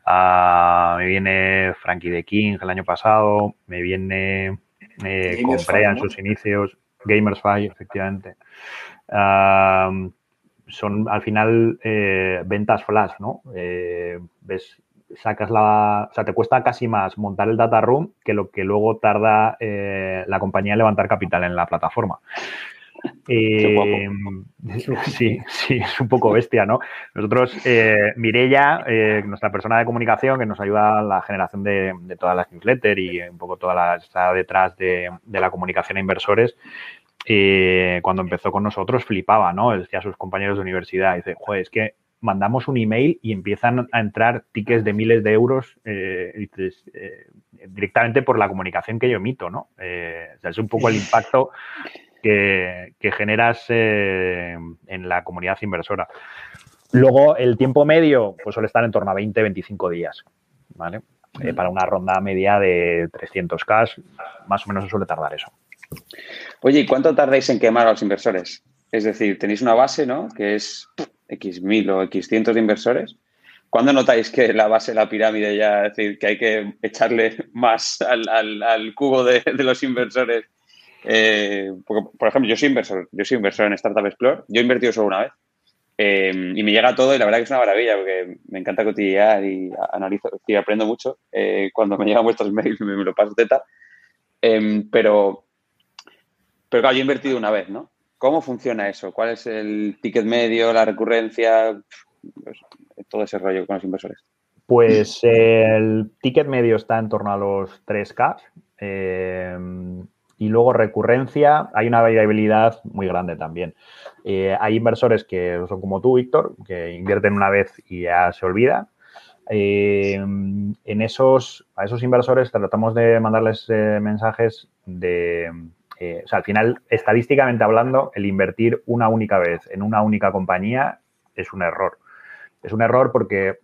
Ah, me viene Frankie de King el año pasado, me viene eh, en sus inicios, Gamers efectivamente. Son al final eh, ventas flash, ¿no? Eh, ves, sacas la. O sea, te cuesta casi más montar el data room que lo que luego tarda eh, la compañía en levantar capital en la plataforma. Sí, sí, es un poco bestia, ¿no? Nosotros, Mirella, nuestra persona de comunicación que nos ayuda a la generación de, todas las newsletters y un poco toda la está detrás de, la comunicación a inversores, eh, cuando empezó con nosotros flipaba, ¿no? Decía a sus compañeros de universidad, dice, joder, es que mandamos un email y empiezan a entrar tickets de miles de euros directamente por la comunicación que yo emito, ¿no? o sea, es un poco el impacto que, generas eh, en la comunidad inversora. Luego, el tiempo medio pues suele estar en torno a 20-25 días, ¿vale? Eh, para una ronda media de 300K, más o menos se suele tardar eso. Oye, ¿y cuánto tardáis en quemar a los inversores? Es decir, tenéis una base, ¿no? Que es X mil o X cientos de inversores. ¿Cuándo notáis que la base de la pirámide ya, es decir, que hay que echarle más al, cubo de, los inversores eh, por ejemplo, yo soy inversor, yo soy inversor en Startup Explore, yo he invertido solo una vez eh, y me llega todo y la verdad que es una maravilla porque me encanta cotillear y analizo y aprendo mucho. Eh, cuando me llegan vuestros mails me, lo paso teta. pero, pero claro, yo invertido una vez, ¿no? ¿Cómo funciona eso? ¿Cuál es el ticket medio, la recurrencia? Pues, todo ese rollo con los inversores. Pues el ticket medio está en torno a los 3K. Y luego recurrencia, hay una variabilidad muy grande también. Eh, hay inversores que son como tú, Víctor, que invierten una vez y ya se olvida. Eh, en esos, a esos inversores tratamos de mandarles eh, mensajes de, o sea, al final, estadísticamente hablando, el invertir una única vez en una única compañía es un error. Es un error porque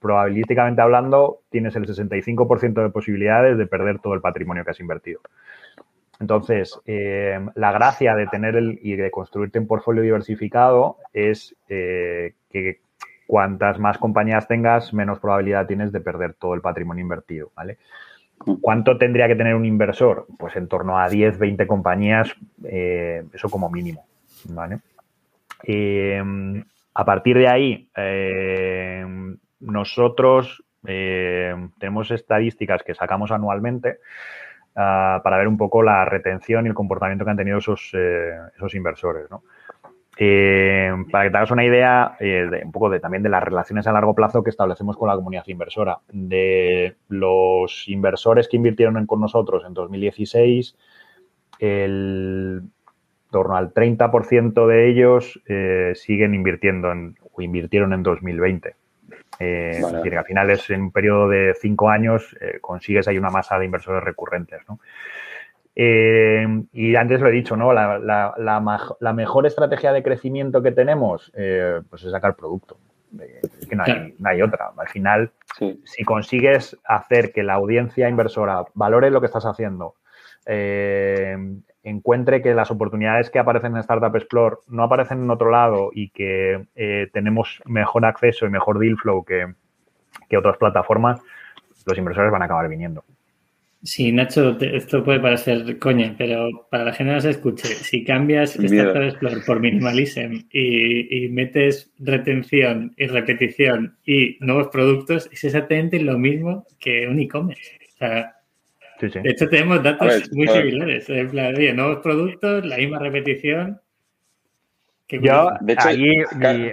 probabilísticamente hablando, tienes el 65% de posibilidades de perder todo el patrimonio que has invertido. Entonces, eh, la gracia de tener el, y de construirte un portfolio diversificado es eh, que cuantas más compañías tengas, menos probabilidad tienes de perder todo el patrimonio invertido, ¿vale? ¿Cuánto tendría que tener un inversor? Pues en torno a 10, 20 compañías, eh, eso como mínimo, ¿vale? Eh, a partir de ahí, eh, nosotros tenemos estadísticas que sacamos anualmente ah, para ver un poco la retención y el comportamiento que han tenido esos, esos inversores, ¿no? Eh, para que te hagas una idea, eh, de, un poco de, también de las relaciones a largo plazo que establecemos con la comunidad inversora. De los inversores que invirtieron con nosotros en 2016, el torno al 30% de ellos eh, siguen invirtiendo en, o invirtieron en 2020. Es decir, que al final es en un periodo de cinco años consigues ahí una masa de inversores recurrentes. ¿no? Eh, y antes lo he dicho, ¿no? La, mejor estrategia de crecimiento que tenemos, eh, pues es sacar producto. Es que no hay, otra. Al final, si consigues hacer que la audiencia inversora valore lo que estás haciendo, eh, encuentre que las oportunidades que aparecen en Startup Explore no aparecen en otro lado y que tenemos mejor acceso y mejor deal flow que, que otras plataformas, los inversores van a acabar viniendo. Sí, Nacho, esto puede parecer coña, pero para la gente que se escuche, si cambias Startup Explorer por Minimalism y, metes retención y repetición y nuevos productos, es exactamente lo mismo que un e-commerce. O sea, de hecho tenemos datos muy similares. En plan, oye, nuevos productos, la misma repetición. Yo, de hecho, mi,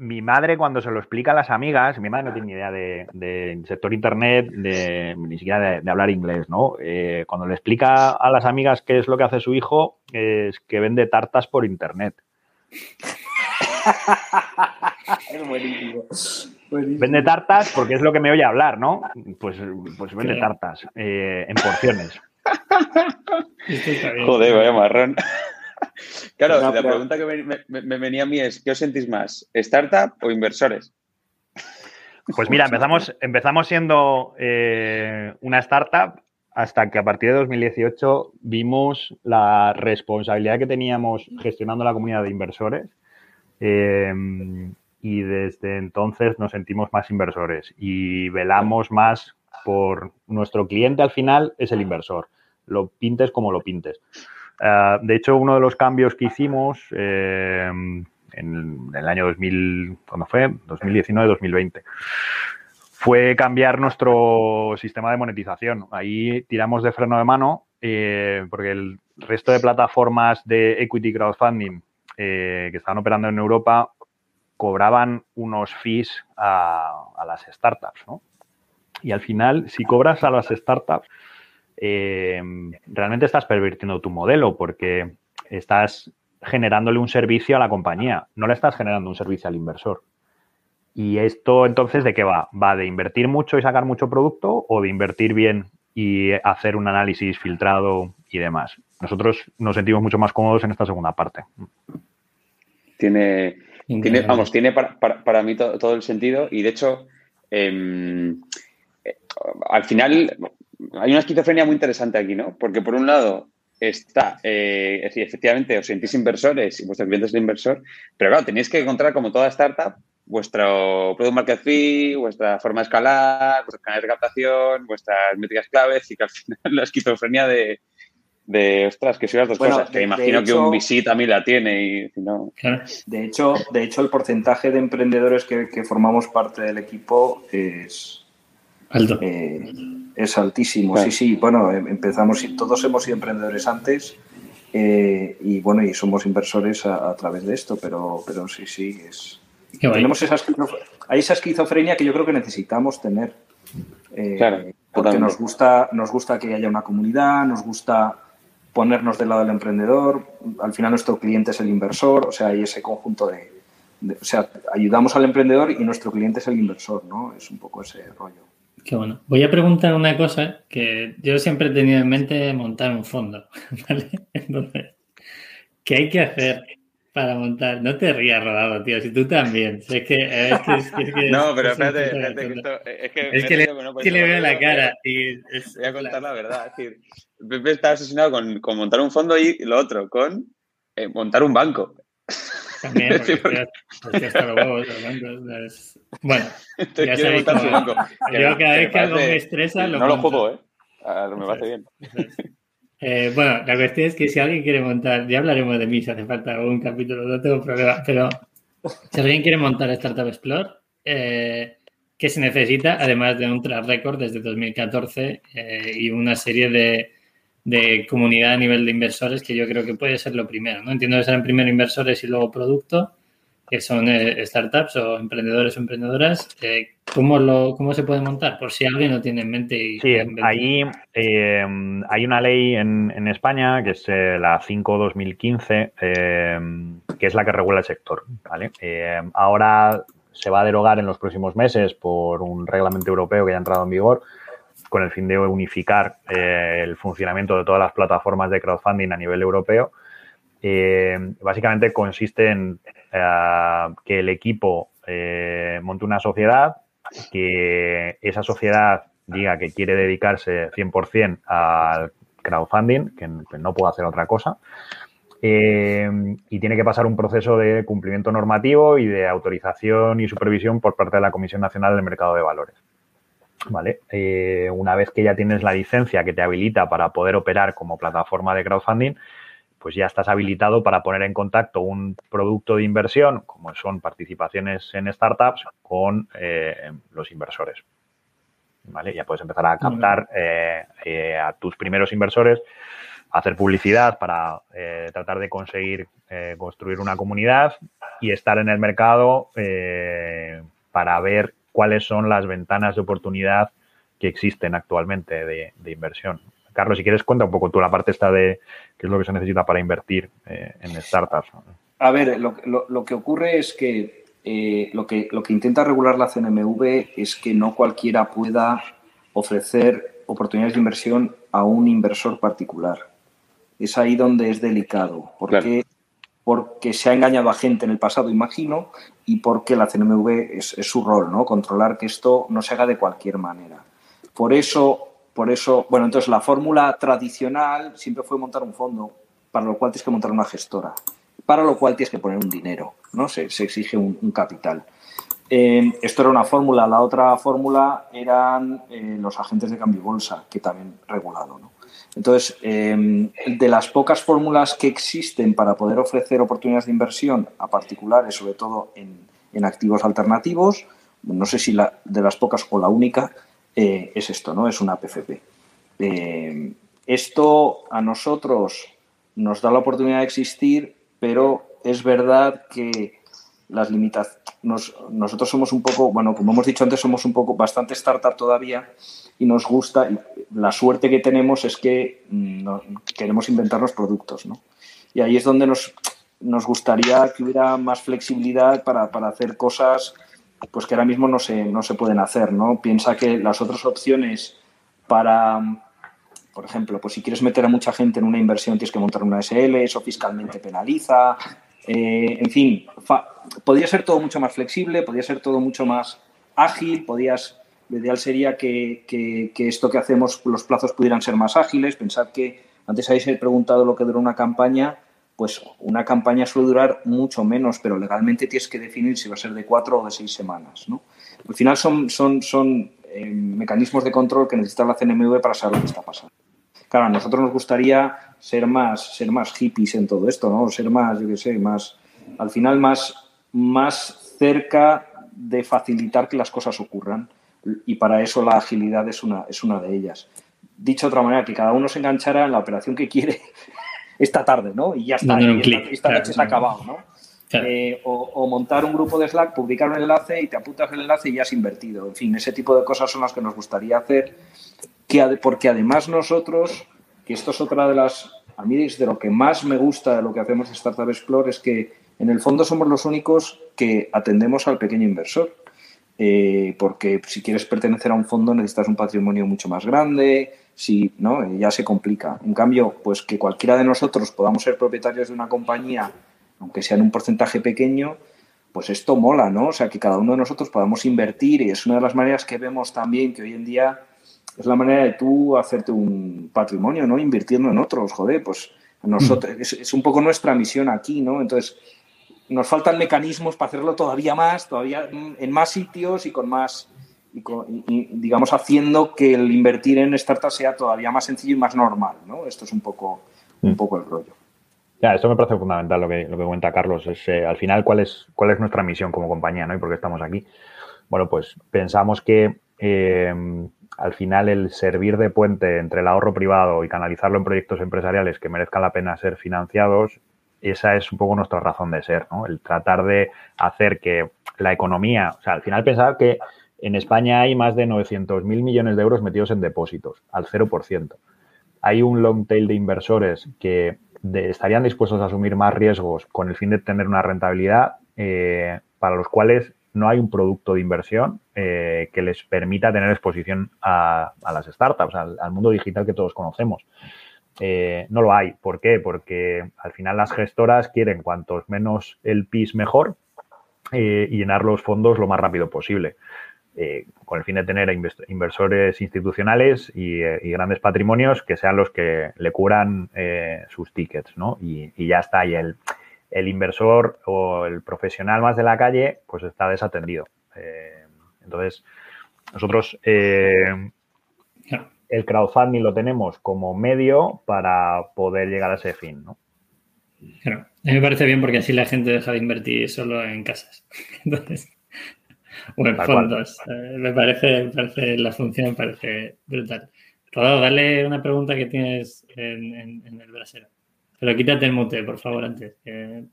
madre cuando se lo explica a las amigas, mi madre no tiene ni idea del de, sector internet, de, ni siquiera de, hablar inglés, ¿no? Eh, cuando le explica a las amigas qué es lo que hace su hijo, es que vende tartas por internet. Vende tartas porque es lo que me oye hablar, ¿no? Pues, pues vende tartas eh, en porciones. Joder, vaya marrón. Claro, la pregunta que me, venía a mí es, ¿qué os sentís más? ¿Startup o inversores? Pues mira, empezamos, empezamos siendo eh, una startup hasta que a partir de 2018 vimos la responsabilidad que teníamos gestionando la comunidad de inversores eh, y desde entonces nos sentimos más inversores y velamos más por nuestro cliente al final es el inversor, lo pintes como lo pintes. Eh, de hecho, uno de los cambios que hicimos eh, en, el año 2000, ¿cuándo fue? 2019-2020 fue cambiar nuestro sistema de monetización. Ahí tiramos de freno de mano eh, porque el resto de plataformas de equity crowdfunding que estaban operando en Europa cobraban unos fees a, a las startups. ¿no? Y al final, si cobras a las startups, eh, realmente estás pervirtiendo tu modelo porque estás generándole un servicio a la compañía, no le estás generando un servicio al inversor. Y esto entonces, ¿de qué va? ¿Va de invertir mucho y sacar mucho producto o de invertir bien y hacer un análisis filtrado y demás? Nosotros nos sentimos mucho más cómodos en esta segunda parte. Tiene, tiene vamos, tiene para, mí todo, el sentido y de hecho, em, eh, al final hay una esquizofrenia muy interesante aquí, ¿no? Porque por un lado está, eh, es decir, efectivamente os sentís inversores y vuestro cliente es el inversor, pero claro, tenéis que encontrar como toda startup vuestro product market fee, vuestra forma de escalar, vuestros canales de captación, vuestras métricas claves y que al final la esquizofrenia de, de ostras, que soy las dos cosas, que imagino que un visit a mí la tiene y no. De hecho, de hecho, el porcentaje de emprendedores que, que formamos parte del equipo es Alto. Eh, es altísimo, sí, sí. Bueno, em, empezamos y todos hemos sido emprendedores antes eh, y bueno, y somos inversores a, través de esto, pero, pero sí, sí, es. Tenemos esa esquizofrenia, hay esa esquizofrenia que yo creo que necesitamos tener. Eh, claro, porque nos gusta, nos gusta que haya una comunidad, nos gusta ponernos del lado del emprendedor, al final nuestro cliente es el inversor, o sea, hay ese conjunto de, de, o sea, ayudamos al emprendedor y nuestro cliente es el inversor, ¿no? Es un poco ese rollo. Qué bueno. Voy a preguntar una cosa que yo siempre he tenido en mente montar un fondo, ¿vale? Entonces, ¿qué hay que hacer para montar? No te rías, Rodado, tío, si tú también. Es que, es que, es que, no, pero espérate, espérate que esto, es que, es que le, que le veo la cara. Y voy a contar la verdad. Es decir, Pepe está asesinado con, con, montar un fondo y lo otro, con eh, montar un banco. También, porque hasta los huevos Bueno, ya sabéis cómo. Yo cada vez que algo me estresa, lo No lo juego, ¿eh? me parece bien. Eh, bueno, la cuestión es que si alguien quiere montar, ya hablaremos de mí si hace falta un capítulo, no tengo problema, pero si alguien quiere montar Startup Explore, eh, ¿qué se necesita? Además de un track record desde 2014 eh, y una serie de, de, comunidad a nivel de inversores que yo creo que puede ser lo primero, ¿no? Entiendo que serán primero inversores y luego producto, que son eh, startups o emprendedores o emprendedoras, eh, ¿cómo, lo, ¿cómo se puede montar? Por si alguien no tiene en mente. Y sí, ahí eh, hay una ley en, en, España que es la 5-2015, que es la que regula el sector. ¿vale? ahora se va a derogar en los próximos meses por un reglamento europeo que ya ha entrado en vigor con el fin de unificar el funcionamiento de todas las plataformas de crowdfunding a nivel europeo. básicamente consiste en eh, que el equipo eh, monte una sociedad, que esa sociedad diga que quiere dedicarse 100% al crowdfunding, que, no puede hacer otra cosa, eh, y tiene que pasar un proceso de cumplimiento normativo y de autorización y supervisión por parte de la Comisión Nacional del Mercado de Valores. ¿Vale? una vez que ya tienes la licencia que te habilita para poder operar como plataforma de crowdfunding, pues ya estás habilitado para poner en contacto un producto de inversión, como son participaciones en startups, con eh, los inversores. ¿Vale? Ya puedes empezar a captar eh, eh, a tus primeros inversores, hacer publicidad para tratar de conseguir construir una comunidad y estar en el mercado para ver cuáles son las ventanas de oportunidad que existen actualmente de inversión. Carlos, si quieres, cuenta un poco tú la parte esta de qué es lo que se necesita para invertir eh, en startups. A ver, lo, que ocurre es que, eh, lo que lo que intenta regular la CNMV es que no cualquiera pueda ofrecer oportunidades de inversión a un inversor particular. Es ahí donde es delicado, porque, porque se ha engañado a gente en el pasado, imagino, y porque la CNMV es, su rol, ¿no? Controlar que esto no se haga de cualquier manera. Por eso por eso, bueno, entonces la fórmula tradicional siempre fue montar un fondo, para lo cual tienes que montar una gestora, para lo cual tienes que poner un dinero, ¿no? Se, exige un, capital. Eh, esto era una fórmula. La otra fórmula eran eh, los agentes de cambio y bolsa, que también regulado. ¿no? Entonces, eh, de las pocas fórmulas que existen para poder ofrecer oportunidades de inversión a particulares, sobre todo en, activos alternativos, no sé si la, de las pocas o la única, eh, es esto, ¿no? Es una PFP. Eh, esto a nosotros nos da la oportunidad de existir, pero es verdad que las limitaciones. nosotros somos un poco, bueno, como hemos dicho antes, somos un poco bastante startup todavía y nos gusta. Y la suerte que tenemos es que mm, queremos inventar los productos, ¿no? Y ahí es donde nos, nos gustaría que hubiera más flexibilidad para, para hacer cosas pues que ahora mismo no se, no se pueden hacer, ¿no? Piensa que las otras opciones para, por ejemplo, pues si quieres meter a mucha gente en una inversión tienes que montar una SL, eso fiscalmente penaliza, eh, en fin, podría ser todo mucho más flexible, podría ser todo mucho más ágil, podías, lo ideal sería que, que, esto que hacemos, los plazos pudieran ser más ágiles, pensar que antes habéis preguntado lo que dura una campaña, pues una campaña suele durar mucho menos, pero legalmente tienes que definir si va a ser de cuatro o de seis semanas. ¿no? Al final son, son, son eh, mecanismos de control que necesita la CNMV para saber lo que está pasando. Claro, a nosotros nos gustaría ser más, ser más hippies en todo esto, ¿no? Ser más, yo qué sé, más, al final más, más cerca de facilitar que las cosas ocurran. Y para eso la agilidad es una, es una de ellas. Dicho de otra manera, que cada uno se enganchara en la operación que quiere esta tarde, ¿no? Y ya está, y esta, noche ha acabado, ¿no? Eh, o, montar un grupo de Slack, publicar un enlace y te apuntas el enlace y ya has invertido. En fin, ese tipo de cosas son las que nos gustaría hacer, que, porque además nosotros, que esto es otra de las, a mí de lo que más me gusta de lo que hacemos en Startup Explore es que en el fondo somos los únicos que atendemos al pequeño inversor. Eh, porque si quieres pertenecer a un fondo necesitas un patrimonio mucho más grande, si no, eh, ya se complica. En cambio, pues que cualquiera de nosotros podamos ser propietarios de una compañía, aunque sea en un porcentaje pequeño, pues esto mola, ¿no? O sea, que cada uno de nosotros podamos invertir y es una de las maneras que vemos también que hoy en día es la manera de tú hacerte un patrimonio, ¿no? Invirtiendo en otros, joder, pues nosotros, mm. es, es, un poco nuestra misión aquí, ¿no? Entonces, nos faltan mecanismos para hacerlo todavía más, todavía en más sitios y con más, y, digamos, haciendo que el invertir en startups sea todavía más sencillo y más normal, ¿no? Esto es un poco, un mm. poco el rollo. Ya, esto me parece fundamental lo que, lo que cuenta Carlos. Es, eh, al final, ¿cuál es, ¿cuál es nuestra misión como compañía ¿no? y por qué estamos aquí? Bueno, pues pensamos que eh, al final el servir de puente entre el ahorro privado y canalizarlo en proyectos empresariales que merezcan la pena ser financiados, esa es un poco nuestra razón de ser, ¿no? El tratar de hacer que la economía, o sea, al final pensar que en España hay más de 900.000 millones de euros metidos en depósitos, al 0%. Hay un long tail de inversores que estarían dispuestos a asumir más riesgos con el fin de tener una rentabilidad eh, para los cuales no hay un producto de inversión eh, que les permita tener exposición a, las startups, al, mundo digital que todos conocemos. Eh, no lo hay. ¿Por qué? Porque al final las gestoras quieren cuantos menos el PIS mejor y llenar los fondos lo más rápido posible. Eh, con el fin de tener inversores institucionales eh, y, grandes patrimonios que sean los que le curan eh, sus tickets, ¿no? Y, ya está. Y el, el, inversor o el profesional más de la calle, pues está desatendido. entonces, nosotros el crowdfunding lo tenemos como medio para poder llegar a ese fin, ¿no? Claro. A mí me parece bien porque así la gente deja de invertir solo en casas. Entonces, bueno, fondos. Eh, me, parece, parece, la función me parece brutal. Rodado, dale una pregunta que tienes en, el brasero. Pero quítate el mute, por favor, antes. Que,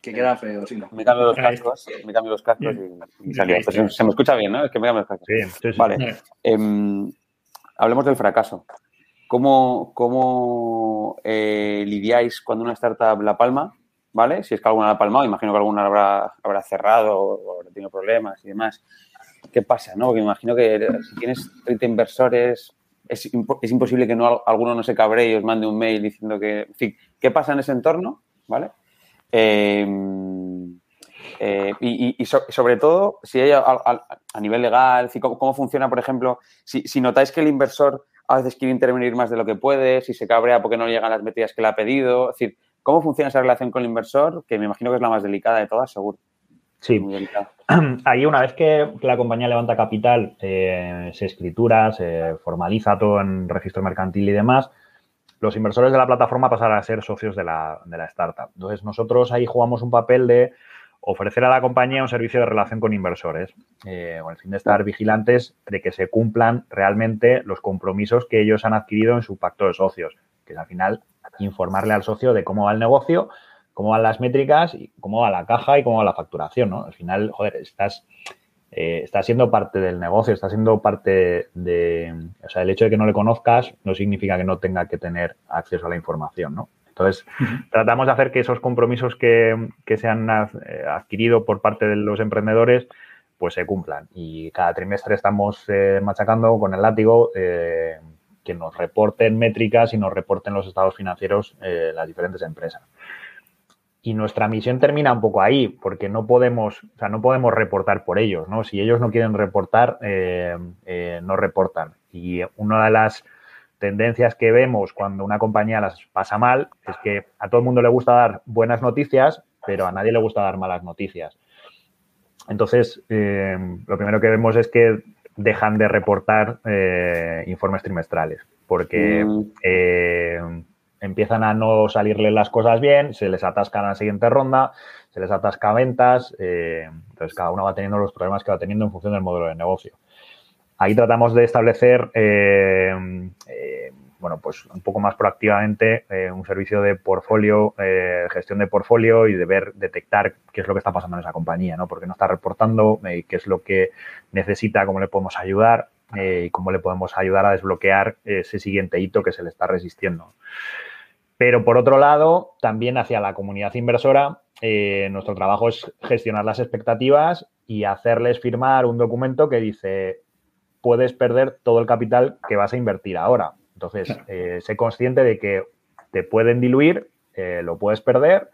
queda feo, sí, Me cambio los cascos, me cambio los cascos y, salió. Pues se me escucha bien, ¿no? Es que me cambio los cascos. Sí, sí, Vale. Em, hablemos del fracaso. ¿Cómo, cómo eh, lidiáis cuando una startup la palma ¿vale? Si es que alguna ha palmado, imagino que alguna habrá, habrá cerrado o habrá tenido problemas y demás. ¿Qué pasa, no? Porque imagino que si tienes 30 inversores, es, imposible que no, alguno no se cabree y os mande un mail diciendo que, en fin, ¿qué pasa en ese entorno? ¿Vale? Em, eh, y, sobre todo, si hay a, nivel legal, cómo, funciona, por ejemplo, si, si, notáis que el inversor a veces quiere intervenir más de lo que puede, si se cabrea porque no le llegan las medidas que le ha pedido, es decir, ¿Cómo funciona esa relación con el inversor? Que me imagino que es la más delicada de todas, seguro. Sí. Ahí una vez que la compañía levanta capital, eh, se escritura, se formaliza todo en registro mercantil y demás, los inversores de la plataforma pasan a ser socios de la, startup. Entonces nosotros ahí jugamos un papel de ofrecer a la compañía un servicio de relación con inversores, eh, con el fin de estar vigilantes de que se cumplan realmente los compromisos que ellos han adquirido en su pacto de socios, que al final informarle al socio de cómo va el negocio, cómo van las métricas, y cómo va la caja y cómo va la facturación, ¿no? Al final, joder, estás, eh, estás siendo parte del negocio, estás siendo parte de... O sea, el hecho de que no le conozcas no significa que no tenga que tener acceso a la información, ¿no? Entonces, tratamos de hacer que esos compromisos que, se han eh, adquirido por parte de los emprendedores pues se cumplan. Y cada trimestre estamos eh, machacando con el látigo que nos reporten métricas y nos reporten los estados financieros eh, las diferentes empresas. Y nuestra misión termina un poco ahí, porque no podemos, o sea, no podemos reportar por ellos, ¿no? Si ellos no quieren reportar, eh, eh, no reportan. Y una de las tendencias que vemos cuando una compañía las pasa mal es que a todo el mundo le gusta dar buenas noticias, pero a nadie le gusta dar malas noticias. Entonces, lo primero que vemos es que dejan de reportar eh, informes trimestrales porque mm. eh, empiezan a no salirle las cosas bien, se les atascan a la siguiente ronda, se les atasca ventas, eh, entonces cada uno va teniendo los problemas que va teniendo en función del modelo de negocio. Ahí tratamos de establecer bueno, pues un poco más proactivamente eh, un servicio de portfolio, eh, gestión de portfolio y de ver, detectar qué es lo que está pasando en esa compañía, ¿no? Porque no está reportando, eh, qué es lo que necesita, cómo le podemos ayudar y cómo le podemos ayudar a desbloquear ese siguiente hito que se le está resistiendo. Pero por otro lado, también hacia la comunidad inversora, nuestro trabajo es gestionar las expectativas y hacerles firmar un documento que dice, puedes perder todo el capital que vas a invertir ahora entonces, eh, sé consciente de que te pueden diluir, eh, lo puedes perder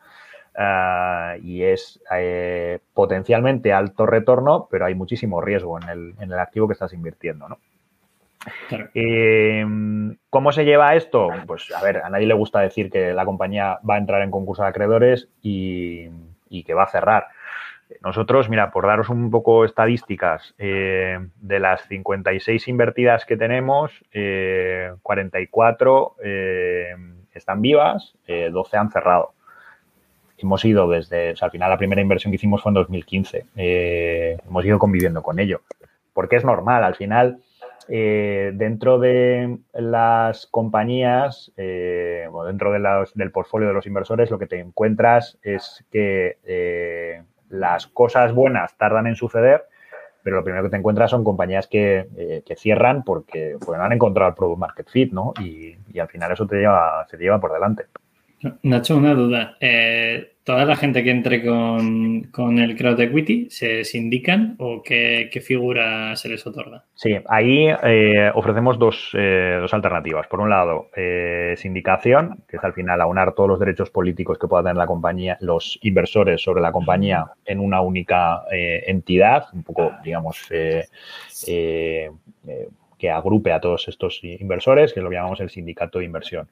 ah, y es eh, potencialmente alto retorno, pero hay muchísimo riesgo en el, en el activo que estás invirtiendo, ¿no? ¿Cómo se lleva esto? Pues a ver, a nadie le gusta decir que la compañía va a entrar en concurso de acreedores y, y que va a cerrar. Nosotros, mira, por daros un poco estadísticas, eh, de las 56 invertidas que tenemos, 44 están vivas, 12 han cerrado hemos ido desde, o sea, al final la primera inversión que hicimos fue en 2015. eh, hemos ido conviviendo con ello. Porque es normal, al final, eh, dentro de las compañías, eh, o dentro del portfolio de los inversores, lo que te encuentras es que eh, las cosas buenas tardan en suceder, pero lo primero que te encuentras son compañías que, eh, que cierran porque, no han encontrado el product market fit, ¿no? Y, y al final eso te lleva, se te lleva por delante. Nacho, una duda. Eh, ¿Toda la gente que entre con, con, el crowd equity se sindican o qué, qué, figura se les otorga? Sí, ahí eh, ofrecemos dos, eh, dos, alternativas. Por un lado, eh, sindicación, que es al final aunar todos los derechos políticos que pueda tener la compañía, los inversores sobre la compañía en una única eh, entidad, un poco, digamos, eh, que agrupe a todos estos inversores, que lo llamamos el sindicato de inversión.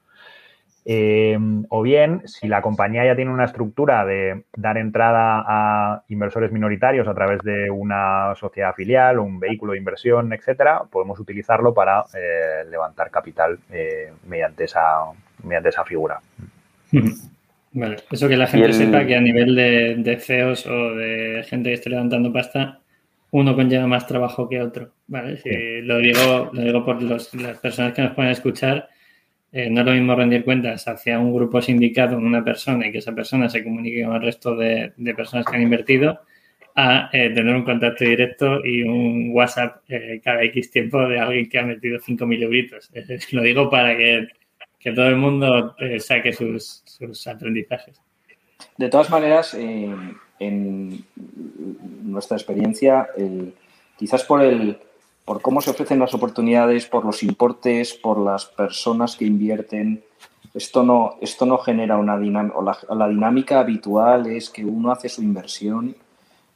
Eh, o bien, si la compañía ya tiene una estructura de dar entrada a inversores minoritarios a través de una sociedad filial o un vehículo de inversión, etcétera, podemos utilizarlo para eh, levantar capital eh, mediante, esa, mediante esa figura. Vale, eso que la gente el... sepa que a nivel de, de, CEOs o de gente que esté levantando pasta, uno conlleva más trabajo que otro. ¿vale? Si sí. lo, digo, lo digo por los, las personas que nos pueden escuchar eh, no es lo mismo rendir cuentas hacia un grupo sindicado una persona y que esa persona se comunique con el resto de, personas que han invertido a eh, tener un contacto directo y un WhatsApp eh, cada X tiempo de alguien que ha metido 5.000 euritos. lo digo para que, que todo el mundo saque sus, sus, aprendizajes. De todas maneras, en nuestra experiencia, quizás por el, por cómo se ofrecen las oportunidades, por los importes, por las personas que invierten. Esto no, esto no genera una dinámica, la, dinámica habitual es que uno hace su inversión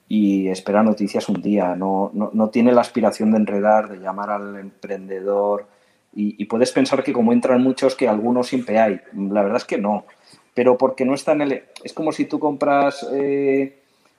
y espera noticias un día, no, no, no tiene la aspiración de enredar, de llamar al emprendedor y, puedes pensar que como entran muchos que algunos siempre hay. La verdad es que no, pero porque no está en el... Es como si tú compras... Eh,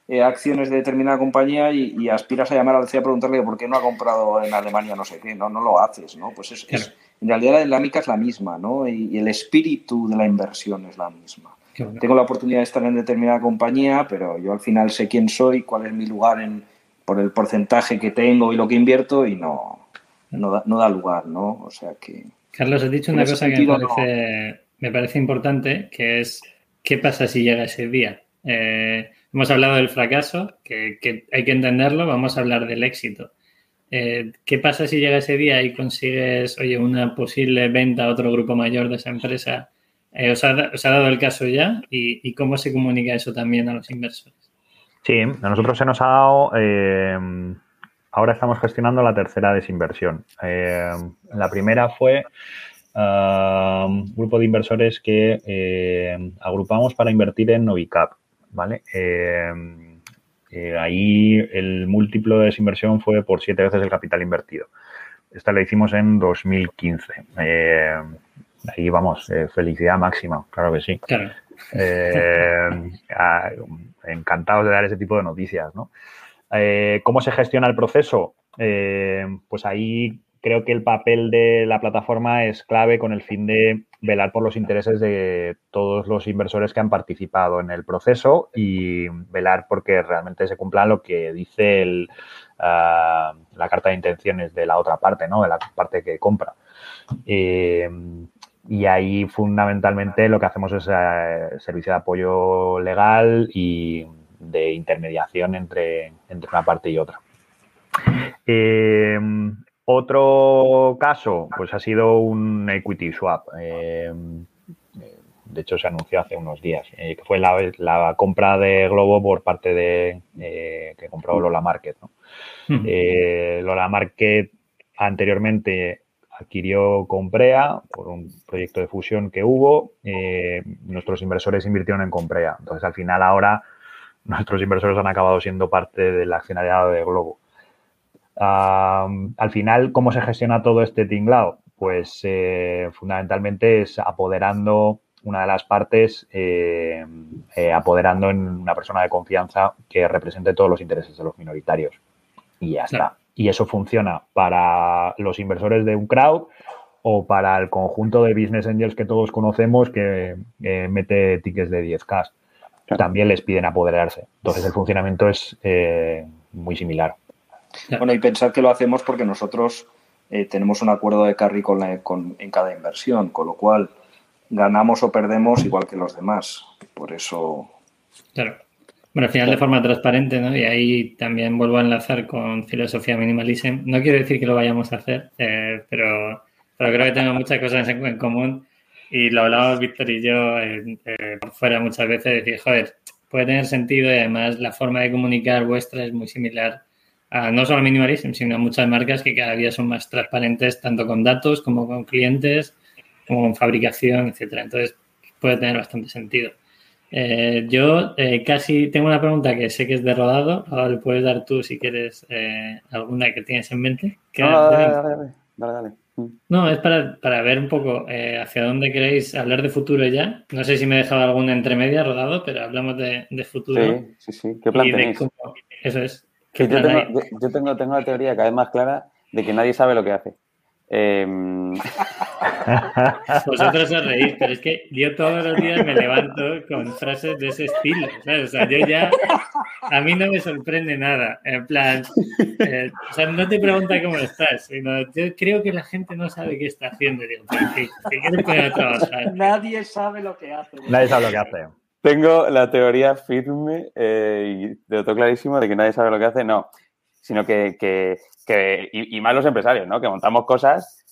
eh, acciones de determinada compañía y, y, aspiras a llamar al CEO a preguntarle por qué no ha comprado en Alemania no sé qué, no, no lo haces, ¿no? Pues es, claro. es en realidad la dinámica es la misma, ¿no? Y, y, el espíritu de la inversión es la misma. Bueno. Tengo la oportunidad de estar en determinada compañía, pero yo al final sé quién soy, cuál es mi lugar en, por el porcentaje que tengo y lo que invierto y no, no, da, no da lugar, ¿no? O sea que... Carlos, has dicho una cosa que me parece, no. me parece importante, que es ¿qué pasa si llega ese día? Eh, Hemos hablado del fracaso, que, hay que entenderlo, vamos a hablar del éxito. Eh, ¿Qué pasa si llega ese día y consigues, oye, una posible venta a otro grupo mayor de esa empresa? Eh, ¿os, ha, ¿os, ha, dado el caso ya? ¿Y, ¿Y, cómo se comunica eso también a los inversores? Sí, a nosotros se nos ha dado... Ahora estamos gestionando la tercera desinversión. La primera fue un grupo de inversores que agrupamos para invertir en Novicap. ¿Vale? Eh, eh, ahí el múltiplo de desinversión fue por siete veces el capital invertido. Esta la hicimos en 2015. Eh, ahí vamos, felicidad máxima, claro que sí. Claro. A, encantados de dar ese tipo de noticias, ¿no? ¿Cómo se gestiona el proceso? pues ahí creo que el papel de la plataforma es clave con el fin de velar por los intereses de todos los inversores que han participado en el proceso y velar porque realmente se cumpla lo que dice uh, la carta de intenciones de la otra parte, ¿no? de la parte que compra. Eh, y ahí fundamentalmente lo que hacemos es uh, servicio de apoyo legal y de intermediación entre, entre una parte y otra. Eh, otro caso, pues ha sido un equity swap. Eh, de hecho, se anunció hace unos días, eh, que fue la, la, compra de Globo por parte de eh, que compró Lola Market. ¿no? Uh -huh. Lola Market anteriormente adquirió Comprea por un proyecto de fusión que hubo. nuestros inversores invirtieron en Comprea. Entonces, al final, ahora nuestros inversores han acabado siendo parte del accionariado de Globo. Al final, ¿cómo se gestiona todo este tinglado? Pues eh, fundamentalmente es apoderando una de las partes eh, eh, apoderando en una persona de confianza que represente todos los intereses de los minoritarios. Y ya está. Y eso funciona para los inversores de un crowd o para el conjunto de business angels que todos conocemos que mete tickets de 10K. También les piden apoderarse. Entonces el funcionamiento es muy similar. Bueno, y pensar que lo hacemos porque nosotros tenemos un acuerdo de carry con, en cada inversión, con lo cual ganamos o perdemos igual que los demás. Por eso. Claro. Bueno, al final de forma transparente, ¿no? Y ahí también vuelvo a enlazar con filosofía minimalism. No quiero decir que lo vayamos a hacer, eh, pero, pero, creo que tenemos muchas cosas en, común. Y lo hablábamos Víctor y yo eh, por fuera muchas veces, decir, joder, puede tener sentido y además la forma de comunicar vuestra es muy similar a no solo a minimalism, sino a muchas marcas que cada día son más transparentes tanto con datos como con clientes como fabricación, etcétera. Entonces, puede tener bastante sentido. Eh, yo eh, casi tengo una pregunta que sé que es de rodado. Ahora le puedes dar tú si quieres eh, alguna que tienes en mente. No, dale, dale, dale, mm. No, es para, ver un poco hacia dónde queréis hablar de futuro ya. No sé si me he dejado alguna entre media rodado, pero hablamos de, futuro. Sí, sí, sí. ¿Qué plan tenéis? eso es. Yo, tengo, yo tengo, tengo la teoría cada vez más clara de que nadie sabe lo que hace. Em, Vosotros os reís, pero es que yo todos los días me levanto con frases de ese estilo. O sea, yo ya. A mí no me sorprende nada. En plan. Eh, o sea, no te pregunta cómo estás, sino yo creo que la gente no sabe qué está haciendo. Digo, ¿qué, qué trabajar? Nadie sabe lo que hace. Nadie sabe lo que hace. Tengo la teoría firme eh, y de todo clarísimo de que nadie sabe lo que hace. No, sino que, que, y, más los empresarios, ¿no? Que montamos cosas,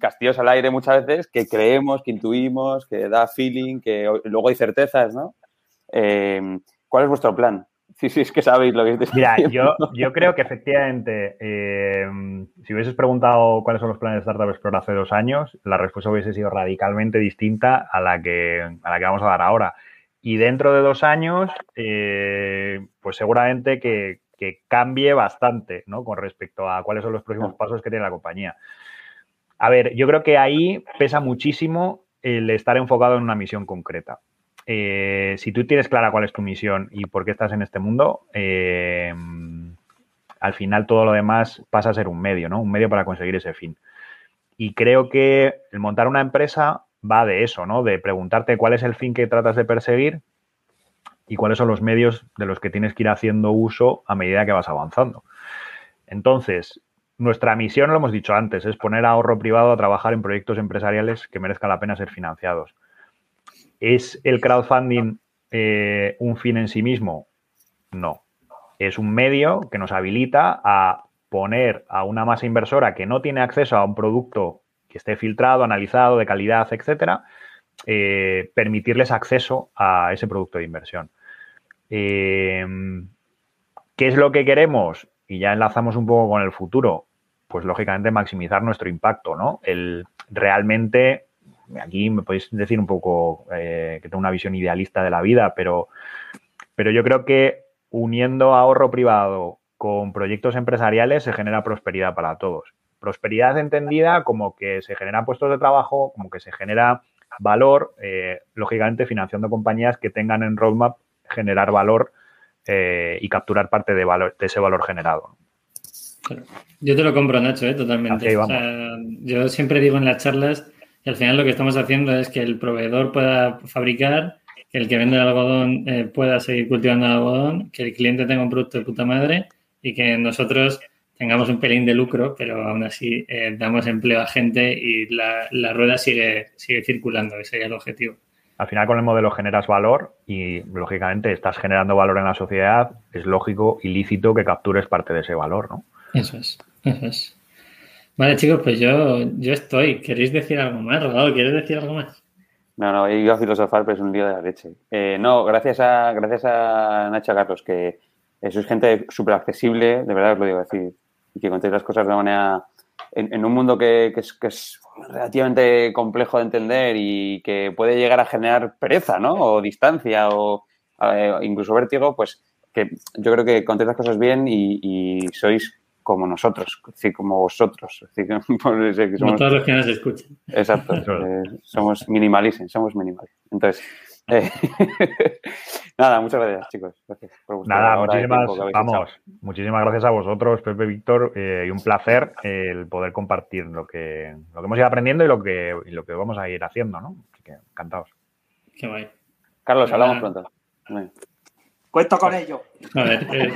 castillos al aire muchas veces, que creemos, que intuimos, que da feeling, que luego hay certezas, ¿no? Em, ¿Cuál es vuestro plan? Sí, sí, es que sabéis lo que es. Mira, yo, yo creo que efectivamente, em, si hubieses preguntado cuáles son los planes de Startup Explore hace dos años, la respuesta hubiese sido radicalmente distinta a la que, a la que vamos a dar ahora. Y dentro de dos años, eh, pues seguramente que, que cambie bastante, ¿no? Con respecto a cuáles son los próximos pasos que tiene la compañía. A ver, yo creo que ahí pesa muchísimo el estar enfocado en una misión concreta. Eh, si tú tienes clara cuál es tu misión y por qué estás en este mundo, eh, al final todo lo demás pasa a ser un medio, ¿no? Un medio para conseguir ese fin. Y creo que el montar una empresa va de eso, ¿no? De preguntarte cuál es el fin que tratas de perseguir y cuáles son los medios de los que tienes que ir haciendo uso a medida que vas avanzando. Entonces, nuestra misión, lo hemos dicho antes, es poner ahorro privado a trabajar en proyectos empresariales que merezcan la pena ser financiados. ¿Es el crowdfunding eh, un fin en sí mismo? No. Es un medio que nos habilita a poner a una masa inversora que no tiene acceso a un producto que esté filtrado, analizado, de calidad, etcétera, eh, permitirles acceso a ese producto de inversión. Eh, ¿Qué es lo que queremos? Y ya enlazamos un poco con el futuro. Pues lógicamente maximizar nuestro impacto, ¿no? El realmente, aquí me podéis decir un poco eh, que tengo una visión idealista de la vida, pero, pero yo creo que uniendo ahorro privado con proyectos empresariales se genera prosperidad para todos. Prosperidad entendida como que se generan puestos de trabajo, como que se genera valor, eh, lógicamente financiando compañías que tengan en roadmap generar valor eh, y capturar parte de, valor, de ese valor generado. Yo te lo compro, Nacho, ¿eh? totalmente. yo siempre digo en las charlas que al final lo que estamos haciendo es que el proveedor pueda fabricar, que el que vende el algodón pueda seguir cultivando el algodón, que el cliente tenga un producto de puta madre y que nosotros tengamos un pelín de lucro, pero aún así eh, damos empleo a gente y la, rueda sigue, sigue circulando, ese es el objetivo. Al final con el modelo generas valor y lógicamente estás generando valor en la sociedad, es lógico y lícito que captures parte de ese valor, ¿no? Eso es, eso es. Vale, chicos, pues yo, yo estoy. ¿Queréis decir algo más? ¿Quieres decir algo más? No, no, iba a filosofar, pero es un lío de la leche. Eh, no, gracias a, gracias a Nacho Carlos, que sois gente súper accesible, de verdad os lo digo, decir, y que contéis las cosas de manera. En, un mundo que, es, relativamente complejo de entender y que puede llegar a generar pereza, ¿no? O distancia o incluso vértigo, pues que yo creo que contéis las cosas bien y, sois como nosotros, como vosotros. como todos los que nos escuchan. Exacto. Eh, somos minimalistas, somos minimalistas. Entonces, eh, nada, muchas gracias, chicos. Gracias por Nada, muchísimas, vamos, muchísimas gracias a vosotros, Pepe Víctor, y un placer el poder compartir lo que, lo que hemos ido aprendiendo y lo que, y lo que vamos a ir haciendo, ¿no? Así que encantados. Qué guay. Carlos, hablamos pronto. Cuento con ello. A ver, eh,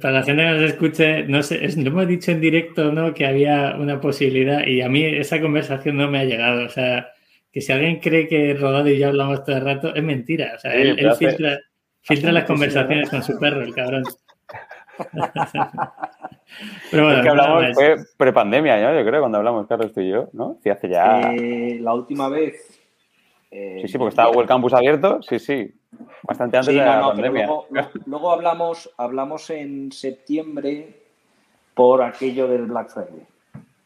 para la gente que nos escuche, no sé, lo hemos dicho en directo, ¿no? Que había una posibilidad y a mí esa conversación no me ha llegado. O sea, que si alguien cree que Rodado y yo hablamos todo el rato, es mentira. O sea, él, filtra, las conversaciones con su perro, el cabrón. Pero bueno, que hablamos fue prepandemia, ¿no? yo creo, cuando hablamos, Carlos, tú y yo, ¿no? Sí, hace ya... Eh, la última vez eh, sí, sí, porque estaba el campus abierto, sí, sí. Bastante antes de la pandemia. Luego, hablamos, hablamos en septiembre por aquello del Black Friday.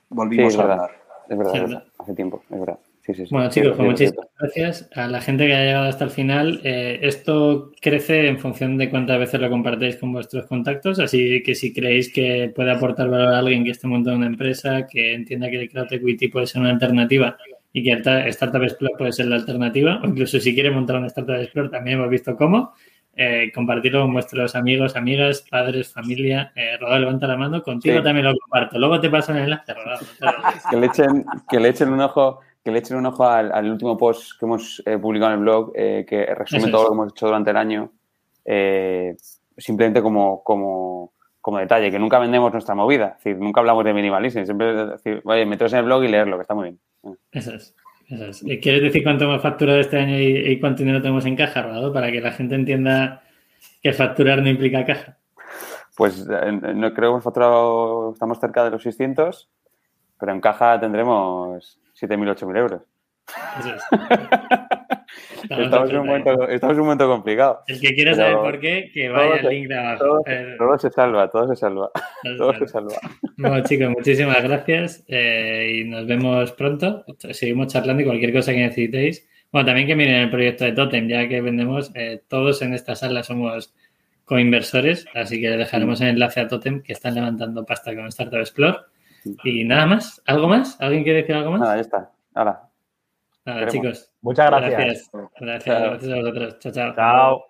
Volvimos a hablar. Es verdad, es verdad, hace tiempo, es verdad. Sí, sí, bueno, chicos, pues muchísimas gracias a la gente que ha llegado hasta el final. Eh, esto crece en función de cuántas veces lo compartéis con vuestros contactos, así que si creéis que puede aportar valor a alguien que esté montando una empresa, que entienda que el crowd equity puede ser una alternativa y que Startup Explore puede ser la alternativa, o incluso si quiere montar una Startup Explore también hemos visto cómo. Eh, compartirlo con vuestros amigos, amigas, padres, familia. Eh, Rodado, levanta la mano. Contigo también lo comparto. Luego te paso el enlace, Rodado. que, le echen, que le echen un ojo que le echen un ojo al, último post que hemos eh, publicado en el blog, eh, que resume todo lo que hemos hecho durante el año, simplemente como, como, como detalle, que nunca vendemos nuestra movida, es decir, nunca hablamos de minimalismo, siempre decir, oye, meteros en el blog y leerlo, que está muy bien. Eso es. Eso ¿Quieres decir cuánto hemos facturado este año y, cuánto dinero tenemos en caja, Rodado? Para que la gente entienda que facturar no implica caja. Pues eh, no creo que hemos facturado, estamos cerca de los 600, pero en caja tendremos 7.000, 8.000 euros. Eso es. Estamos, en un momento, estamos, en un momento, complicado. El que quiera saber por qué, que vaya al link de abajo. Todo, se salva, todo se salva. Todo, se salva. Bueno, chicos, muchísimas gracias eh, y nos vemos pronto. Seguimos charlando y cualquier cosa que necesitéis. Bueno, también que miren el proyecto de Totem, ya que vendemos, eh, todos en esta sala somos coinversores, así que dejaremos el enlace a Totem que están levantando pasta con Startup Explore. Y nada más, ¿algo más? ¿Alguien quiere decir algo más? Nada, ya está. Ahora. Nada, chicos. Muchas gracias. Gracias. Gracias, gracias a vosotros. Chao, chao. Chao.